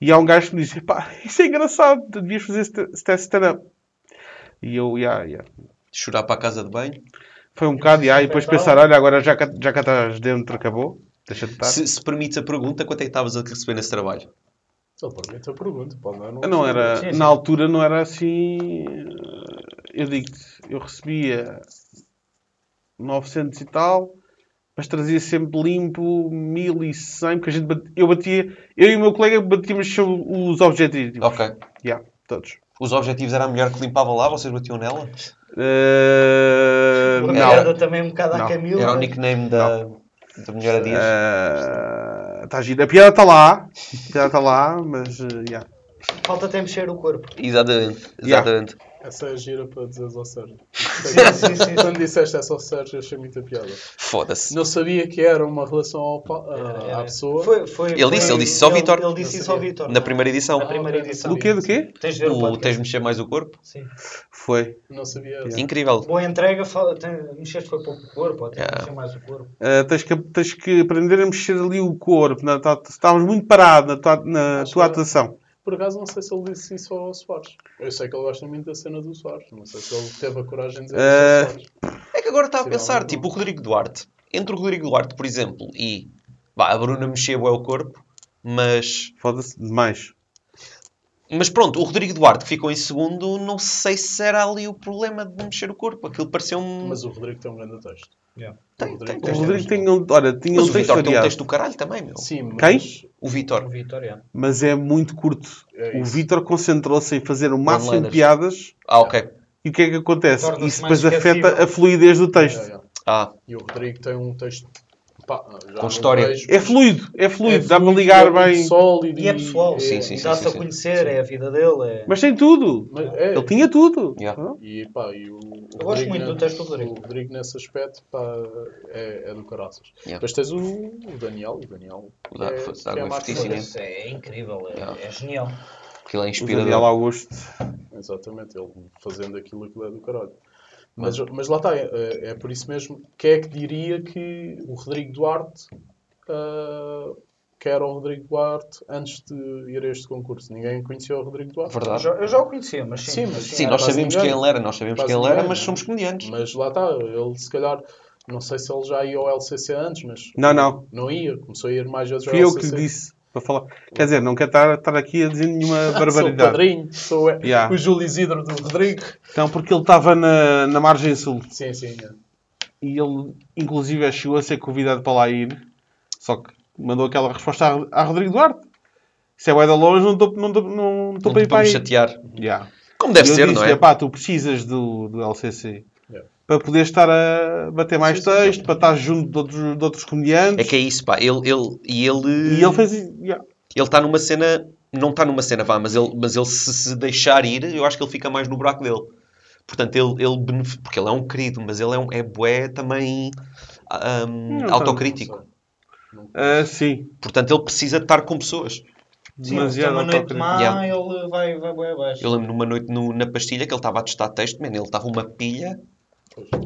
E há um gajo que me diz: pá, isso é engraçado, tu devias fazer st- st- stand-up. E eu, yeah, yeah. Chorar para a casa de banho. Foi um bocado, yeah, e depois pensar: olha, agora já cá, já cá estás dentro, acabou, deixa de estar. Se, se permites a pergunta, quanto é que estavas a receber nesse trabalho? Ele permite a pergunta, pode não. Eu não era, Sim, sim. na altura não era assim. Eu digo-te, eu recebia 900 e tal, mas trazia sempre limpo 1100, porque a gente bate- eu batia, eu e o meu colega batíamos sobre os objetivos. Ok. Yeah, todos. Os objetivos era a mulher que limpava lá, vocês batiam nela? Uma não. piada também um bocado à Não. Camila. Era o nickname da, da mulher a Dias? Eh, Está giro. A piada está lá, a piada está lá, mas eh, yeah. Falta até mexer o corpo. Exatamente. Yeah. Essa é a gira para dizeres ao Sérgio. Sim, sim, sim. Quando disseste essa ao Sérgio, achei muita piada. Foda-se. Não sabia que era uma relação ao pa- a- à pessoa. Foi, foi, Ele disse, foi- ele disse isso ao ele- Vítor. Ele disse isso ao Vitor. Na primeira edição. Na primeira edição. Do quê? Do quê? Tens de ver o, O podcast. Tens de mexer mais o corpo? Sim. Foi. Não sabia essa. Incrível. Boa entrega, fala- tem- mexeste foi pouco o corpo, ou tens de Yeah. mexer mais o corpo. Uh, tens, que, tens que aprender a mexer ali o corpo. Na, tua- estávamos muito parado na tua, na tua que- atuação. Por acaso, não sei se ele disse isso ao Soares. Eu sei que ele gosta muito da cena do Soares. Não sei se ele teve a coragem de dizer Eh, isso ao Soares. É que agora está a pensar, não. tipo, o Rodrigo Duarte. Entre o Rodrigo Duarte, por exemplo, e vá, a Bruna mexia bué o corpo, mas Foda-se demais. Mas pronto, o Rodrigo Duarte que ficou em segundo, não sei se era ali o problema de mexer o corpo. Aquilo parecia um. Mas o Rodrigo tem um grande texto. Tem, o tem, Rodrigo O tem. Rodrigo tinha um, olha, tinha Mas um o texto Vitor tem um texto do caralho também, meu. Sim, Quem? Mas... O Vitor. O Vitor, é. mas é muito curto. É o. Vitor concentrou-se em fazer o máximo de piadas Ah, ok. e o que é que acontece? Torna-se Isso depois afeta a fluidez do texto. É, é. Ah, E o Rodrigo tem um texto... Pá, já Com história. vejo, É fluido, é fluido, é dá para fluido, ligar é bem. Sólido E é pessoal. Sim, sim, sim, dá-se sim, a sim. conhecer, é a vida dele. É... Mas tem tudo. Mas é, Ele tinha tudo. Yeah. E, pá, e o, o Eu gosto Rodrigo muito do texto do Rodrigo. O Rodrigo, nesse aspecto, pá, é, é do caraças. Yeah. Depois tens o, o Daniel. O Daniel O da- é, que da é mais. Foda-se, É incrível, é, Yeah. é genial. aquilo é O inspirador. Daniel Augusto. Exatamente, ele fazendo aquilo, aquilo é do caralho. Mas, mas lá está, é, é por isso mesmo. Quem é que diria que o Rodrigo Duarte ah, que era o Rodrigo Duarte antes de ir a este concurso? Ninguém conhecia o Rodrigo Duarte. Eu Verdade. já, eu já o conhecia, mas sim. Sim, mas Sim, Era nós ninguém. quem ele era, nós sabemos Quase quem ele era, mas somos comediantes. Mas lá está, ele se calhar, não sei se ele já ia ao LCC antes, mas Não, não. não ia, começou a ir mais vezes ao Fui eu LCC. que lhe disse para falar. Quer dizer, não quero estar, estar aqui a dizer nenhuma [LAUGHS] Sou o barbaridade. padrinho, sou o- Yeah. o Júlio Isidro do Rodrigo. Então, porque ele estava na, na margem sul Sim, sim. é. e ele, inclusive, chegou a ser convidado para lá ir. Só que mandou aquela resposta à, à Rodrigo Duarte. Se é bué da longe, não estou não, tô- não, Não tô para ir te para aí. chatear. Yeah. Como deve E eu ser, não disse-lhe, é? "Epá, tu precisas do, do LCC. Para poder estar a bater mais Sim, sim, texto, para estar junto de outros, de outros comediantes. É que é isso, pá. Ele, ele, e ele... E ele fez. Yeah. Ele está numa cena... Não está numa cena, vá, mas ele, mas ele se, se deixar ir, eu acho que ele fica mais no buraco dele. Portanto, ele, ele beneficia... Porque ele é um querido, mas ele é, um, é bué também ahm, Não, autocrítico. Ah, sim. Portanto, ele precisa de estar com pessoas. Sim, Demasiado tem uma noite má, Yeah. ele vai, vai bem abaixo. Eu lembro numa noite no- na pastilha que ele estava a testar texto, man, ele estava uma pilha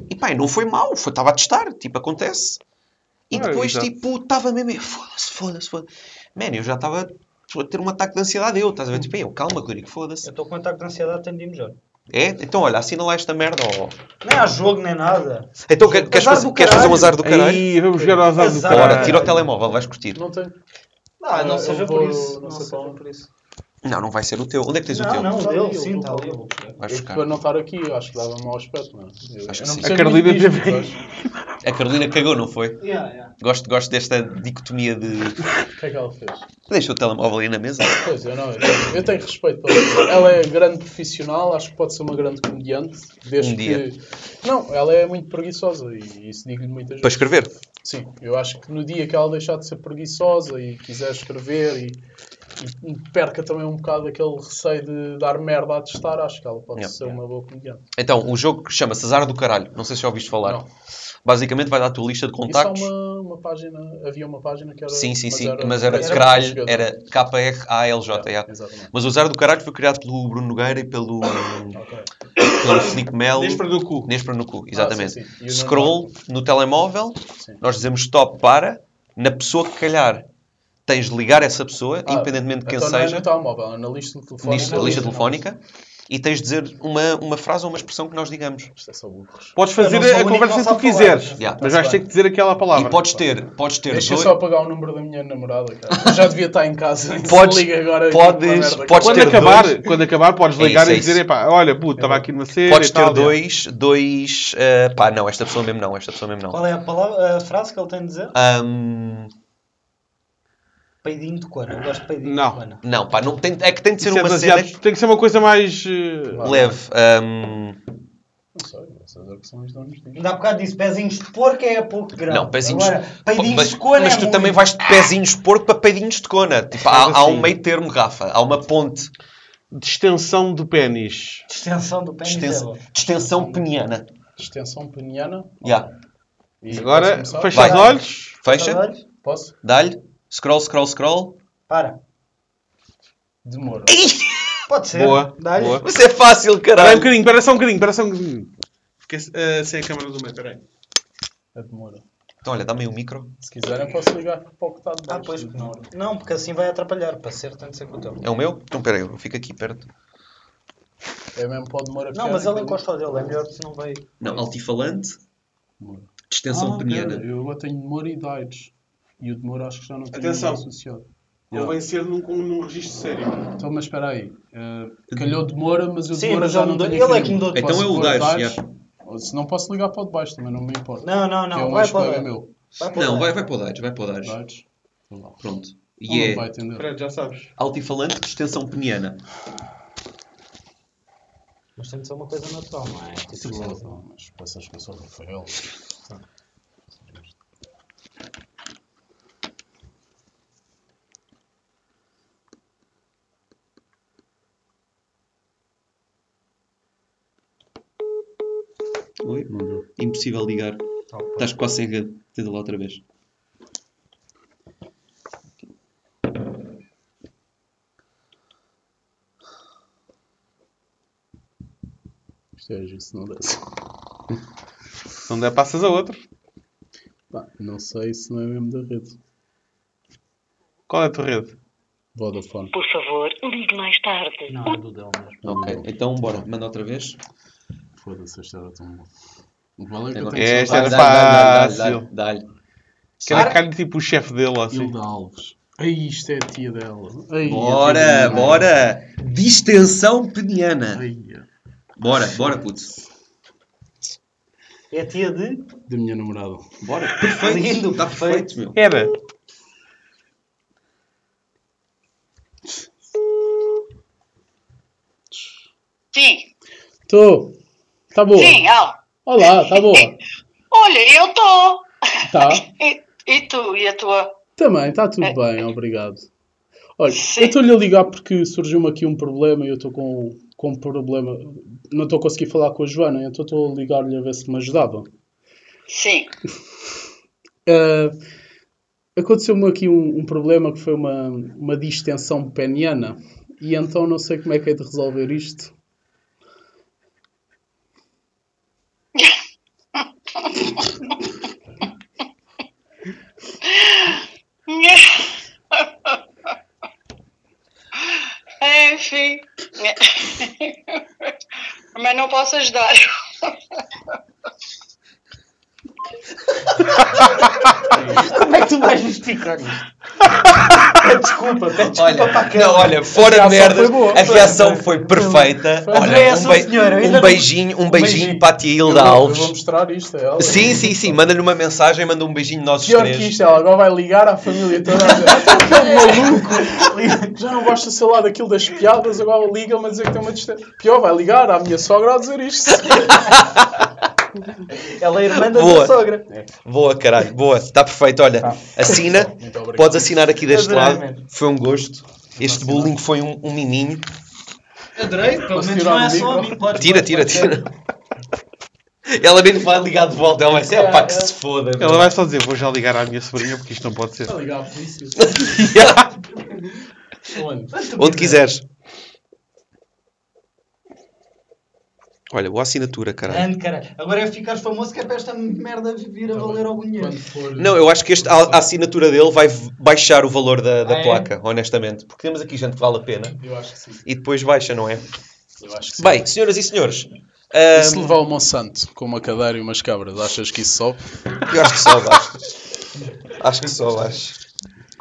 e pá, não foi mal, foi, estava a testar, tipo, acontece. E Ah, depois, exato. tipo, estava mesmo, foda-se, foda-se, foda-se. Man, eu já estava a ter um ataque de ansiedade, eu, estás a ver? Tipo, eu, calma, Rodrigo, Eu foda-se. estou com ataque de ansiedade, tenho de ir melhor. É? Então, olha, assina lá esta merda, ó. Nem há jogo, nem nada. Então, quer- queres, fazer, do queres fazer um azar do caralho? Aí, vamos jogar aos azar do Azar. Bora, caralho. tira o telemóvel, vais curtir. Não tem. Ah, não eu seja vou- por isso. não Não, seja por isso. Não, não vai ser o teu. Onde é que tens o Não, teu? não, o Está dele, ali, sim, está vou- ali. Vais buscar. para não estar aqui, eu acho que dava mau aspecto, não é? Eu, Acho que não sim. A Carolina teve- mas [LAUGHS] A Carolina cagou, não foi? Yeah, yeah. Gosto, gosto desta dicotomia de. [LAUGHS] O que é que ela fez? Deixa o telemóvel aí na mesa. Pois, eu não. Eu, eu tenho respeito pela ela. Ela é grande profissional, acho que pode ser uma grande comediante. Desde Um dia. que. Não, ela é muito preguiçosa e isso digo-lhe muitas vezes. Para escrever. Sim, eu acho que no dia que ela deixar de ser preguiçosa e quiser escrever e, e perca também um bocado aquele receio de dar merda a testar, acho que ela pode Yeah. ser uma boa comediante. Então, o jogo chama-se Azar do Caralho. Não sei se já ouviste falar. Não. Basicamente vai dar a tua lista de Isso há contactos. uma, uma página, havia uma página que era. Sim, sim, mas sim. Mas era de caralho. Era K-R-A-L-J. Yeah, exatamente. Mas o Azar do Caralho foi criado pelo Bruno Nogueira e pelo, [COUGHS] Ok. pelo Filipe Melo. Nespra no cu. Nespra no cu, exatamente. sim, sim. Nuno Scroll no telemóvel, Sim. nós dizemos stop para, na pessoa que calhar tens de ligar essa pessoa, Ah, independentemente de quem então não é seja, no telemóvel, é na lista telefónica. lista, lista telefónica, e tens de dizer uma, uma frase ou uma expressão que nós digamos. Isto é só burros. Podes fazer sou o a conversa que tu quiseres. Yeah. Mas vais ter que dizer aquela palavra. E podes ter, podes ter Deixa dois- só apagar o número da minha namorada, cara. Eu já devia estar em casa. e [LAUGHS] se Podes- liga agora podes- podes Quando ter acabar, dois- quando acabar, podes É ligar isso, é e dizer, isso. epá, olha, puto, estava aqui numa cena Podes e ter dois, dois, eh, pá, não, esta pessoa mesmo não, esta pessoa mesmo não. Qual é a, palavra, a frase que ele tem de dizer? Ahm, Peidinho de cona. Eu gosto de peidinho Não. de cona. não, pá, não tem, é que tem de ser Isso é uma demasiado- cena Tem que ser uma coisa mais... eh, leve. Ahm, Não sei, essas é que são os donos disto. Ainda há bocado disse pezinhos de porco é a pouco grão. Não, pezinhos. Agora, peidinhos mas de cona mas é tu muito. também vais de pezinhos de porco para peidinhos de cona. Tipo, há, Faz há um assim. meio termo, Rafa. Há uma ponte. Distensão do pênis. Distensão do pênis. Distensão, é bom. distensão peniana. Extensão peniana. Já. E Agora, posso começar? fecha Vai. os olhos. Fecha. Olhos? Posso? Dá-lhe. Scroll, scroll, scroll. Para. Demora. Pode ser. Boa, Dá-lhe. boa. Isso é fácil, Espera um caralho. bocadinho, espera só um bocadinho, espera só um bocadinho. Fiquei eh, sem a câmera do meio, espera aí. É demora. Então, olha, dá-me aí o micro. Se quiserem, posso ligar para o que está de Ah, baixo. pois. Demora. Não, porque assim vai atrapalhar. Para ser, tem de ser com o teu. É o meu? Então, peraí, eu fico aqui perto. É mesmo para o demora Não, mas ele encosta ao dele. É melhor se não vai. Não, altifalante. Demora. Distensão Ah, peniana. Eu agora tenho demora e DAIDS. E o demora acho que já não tem Atenção. associado. Convém ser num, num registro sério. Então, mas espera aí. eh, calhou demora, mas o Sim, demora mas já ele não mudou- tenho ele é que mudou de Então é o. Ou Se não posso ligar para o de baixo, também não me importa. Não, não, que é não. um Vai para ex-colega o meu. Vai para o Não, vai, vai para o Daires, vai para o lá. Pronto. Ele E não vai é atender. Espera, já sabes. altifalante, distensão peniana. Mas tem de ser uma coisa natural, não é? Tipo, Sim, não, mas pensas que eu sou Rafael. Oi? Impossível ligar. Estás quase sem rede. Tenta lá outra vez. Isto é isso, não desce. Se não der, passas a outro. Pá, não sei se não é mesmo da rede. Qual é a tua rede? Vodafone. Por favor, ligue mais tarde. Não, é do dele mesmo. Ok, então bora, manda outra vez. Foda-se, esta era tão boa. O é que eu Esta era. Dá-lhe, fácil. dá-lhe, dá-lhe. Quero que calhe tipo o chefe dele assim. Hilda Alves. Ai, isto é a tia dela. A tia Bora, dela. bora! Distensão peniana. Ai, Bora, bora, putz. É a tia de. da minha namorada. Bora. Perfeito. Lindo, Está perfeito. perfeito, meu. Era. Sim, Estou. Está boa. sim, ó. Olá, está boa. [LAUGHS] Olha, eu estou. Tá. [LAUGHS] E, e tu e a tua? Também, está tudo bem, obrigado. Olha, Sim. eu estou-lhe a ligar porque surgiu-me aqui um problema e eu estou com, com um problema. Não estou a conseguir falar com a Joana, então estou a ligar-lhe a ver se me ajudava. Sim. Ah, [LAUGHS] Aconteceu-me aqui um, um problema que foi uma, uma distensão peniana e então não sei como é que é de resolver isto. Mas não posso ajudar. Como é que tu vais justificar isto? Desculpa, desculpa Olha, para não, olha, fora A de merdas, boa. a reação foi perfeita. Foi. É Olha, essa um, bei- senhora, um não- beijinho, um beijinho beijinho. para a tia Eu Hilda vou- Eu Alves. vou mostrar isto a ela. Sim, sim, sim. Manda-lhe uma mensagem, manda um beijinho nós Pior três. que isto, ela agora vai ligar à família toda a dizer "Ah, aquele maluco já não gosta, sei lá, daquilo das piadas, agora liga-me a dizer que tem uma distância. Pior, vai ligar à minha sogra a dizer isto. Ela é irmã da Boa. sogra. Boa, caralho, boa. Está perfeito. Olha, assina. Muito obrigado. Podes assinar aqui deste lado. Foi um gosto. Este bullying foi um, um miminho. Adorei, pelo menos não é só a mim. Tira, tira, tira. [LAUGHS] Ela nem vai ligar de volta. Ela vai ser, pá, que se foda. Ela vai só dizer, vou já ligar à minha sobrinha porque isto não pode ser. Ligar à polícia. Onde? Onde quiseres. Olha, boa assinatura, caralho. Grande, caralho. Agora é ficar famoso que é para esta merda vir a valer algum dinheiro. Quando for- Não, eu acho que este, a, a assinatura dele vai baixar o valor da, da Ah, é? placa, honestamente. Porque temos aqui gente que vale a pena. Eu acho que sim. E depois baixa, não é? Eu acho que sim. Bem, senhoras e senhores. E se levar o Monsanto com uma cadeira e umas cabras, achas que isso sobe? eu acho que só baixo. acho que só baixo.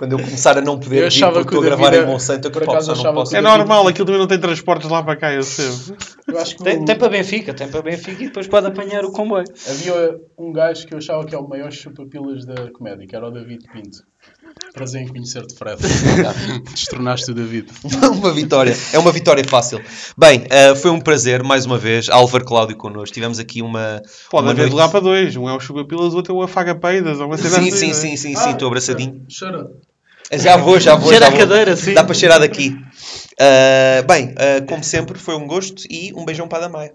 Quando eu começar a não poder Eu vir achava porque estou a gravar em é- Monsanto, eu que por acaso não achava posso. que É normal, aquilo também não tem transportes lá para cá, eu sei. Eu acho que Tem, o- tem para Benfica, tem para Benfica e depois pode apanhar o comboio. havia um gajo que eu achava que é o maior chupapilas da comédia, que era o David Pinto. Prazer em conhecer-te, Fred. [LAUGHS] Destornaste o David. uma vitória. É uma vitória fácil. Bem, ah, foi um prazer, mais uma vez. Álvaro Cláudio connosco. Tivemos aqui uma. Pode uma haver noite- lugar para dois. Um é o chupa-pilas, o outro é o afaga peidas. Ou uma Sim, assim, sim, não é? sim, sim, sim, estou abraçadinho. Cheira. Já vou, já vou. Cheira já a vou. cadeira, sim. Dá para cheirar daqui. Ah, bem, ah, como sempre, foi um gosto e um beijão para a Damaia.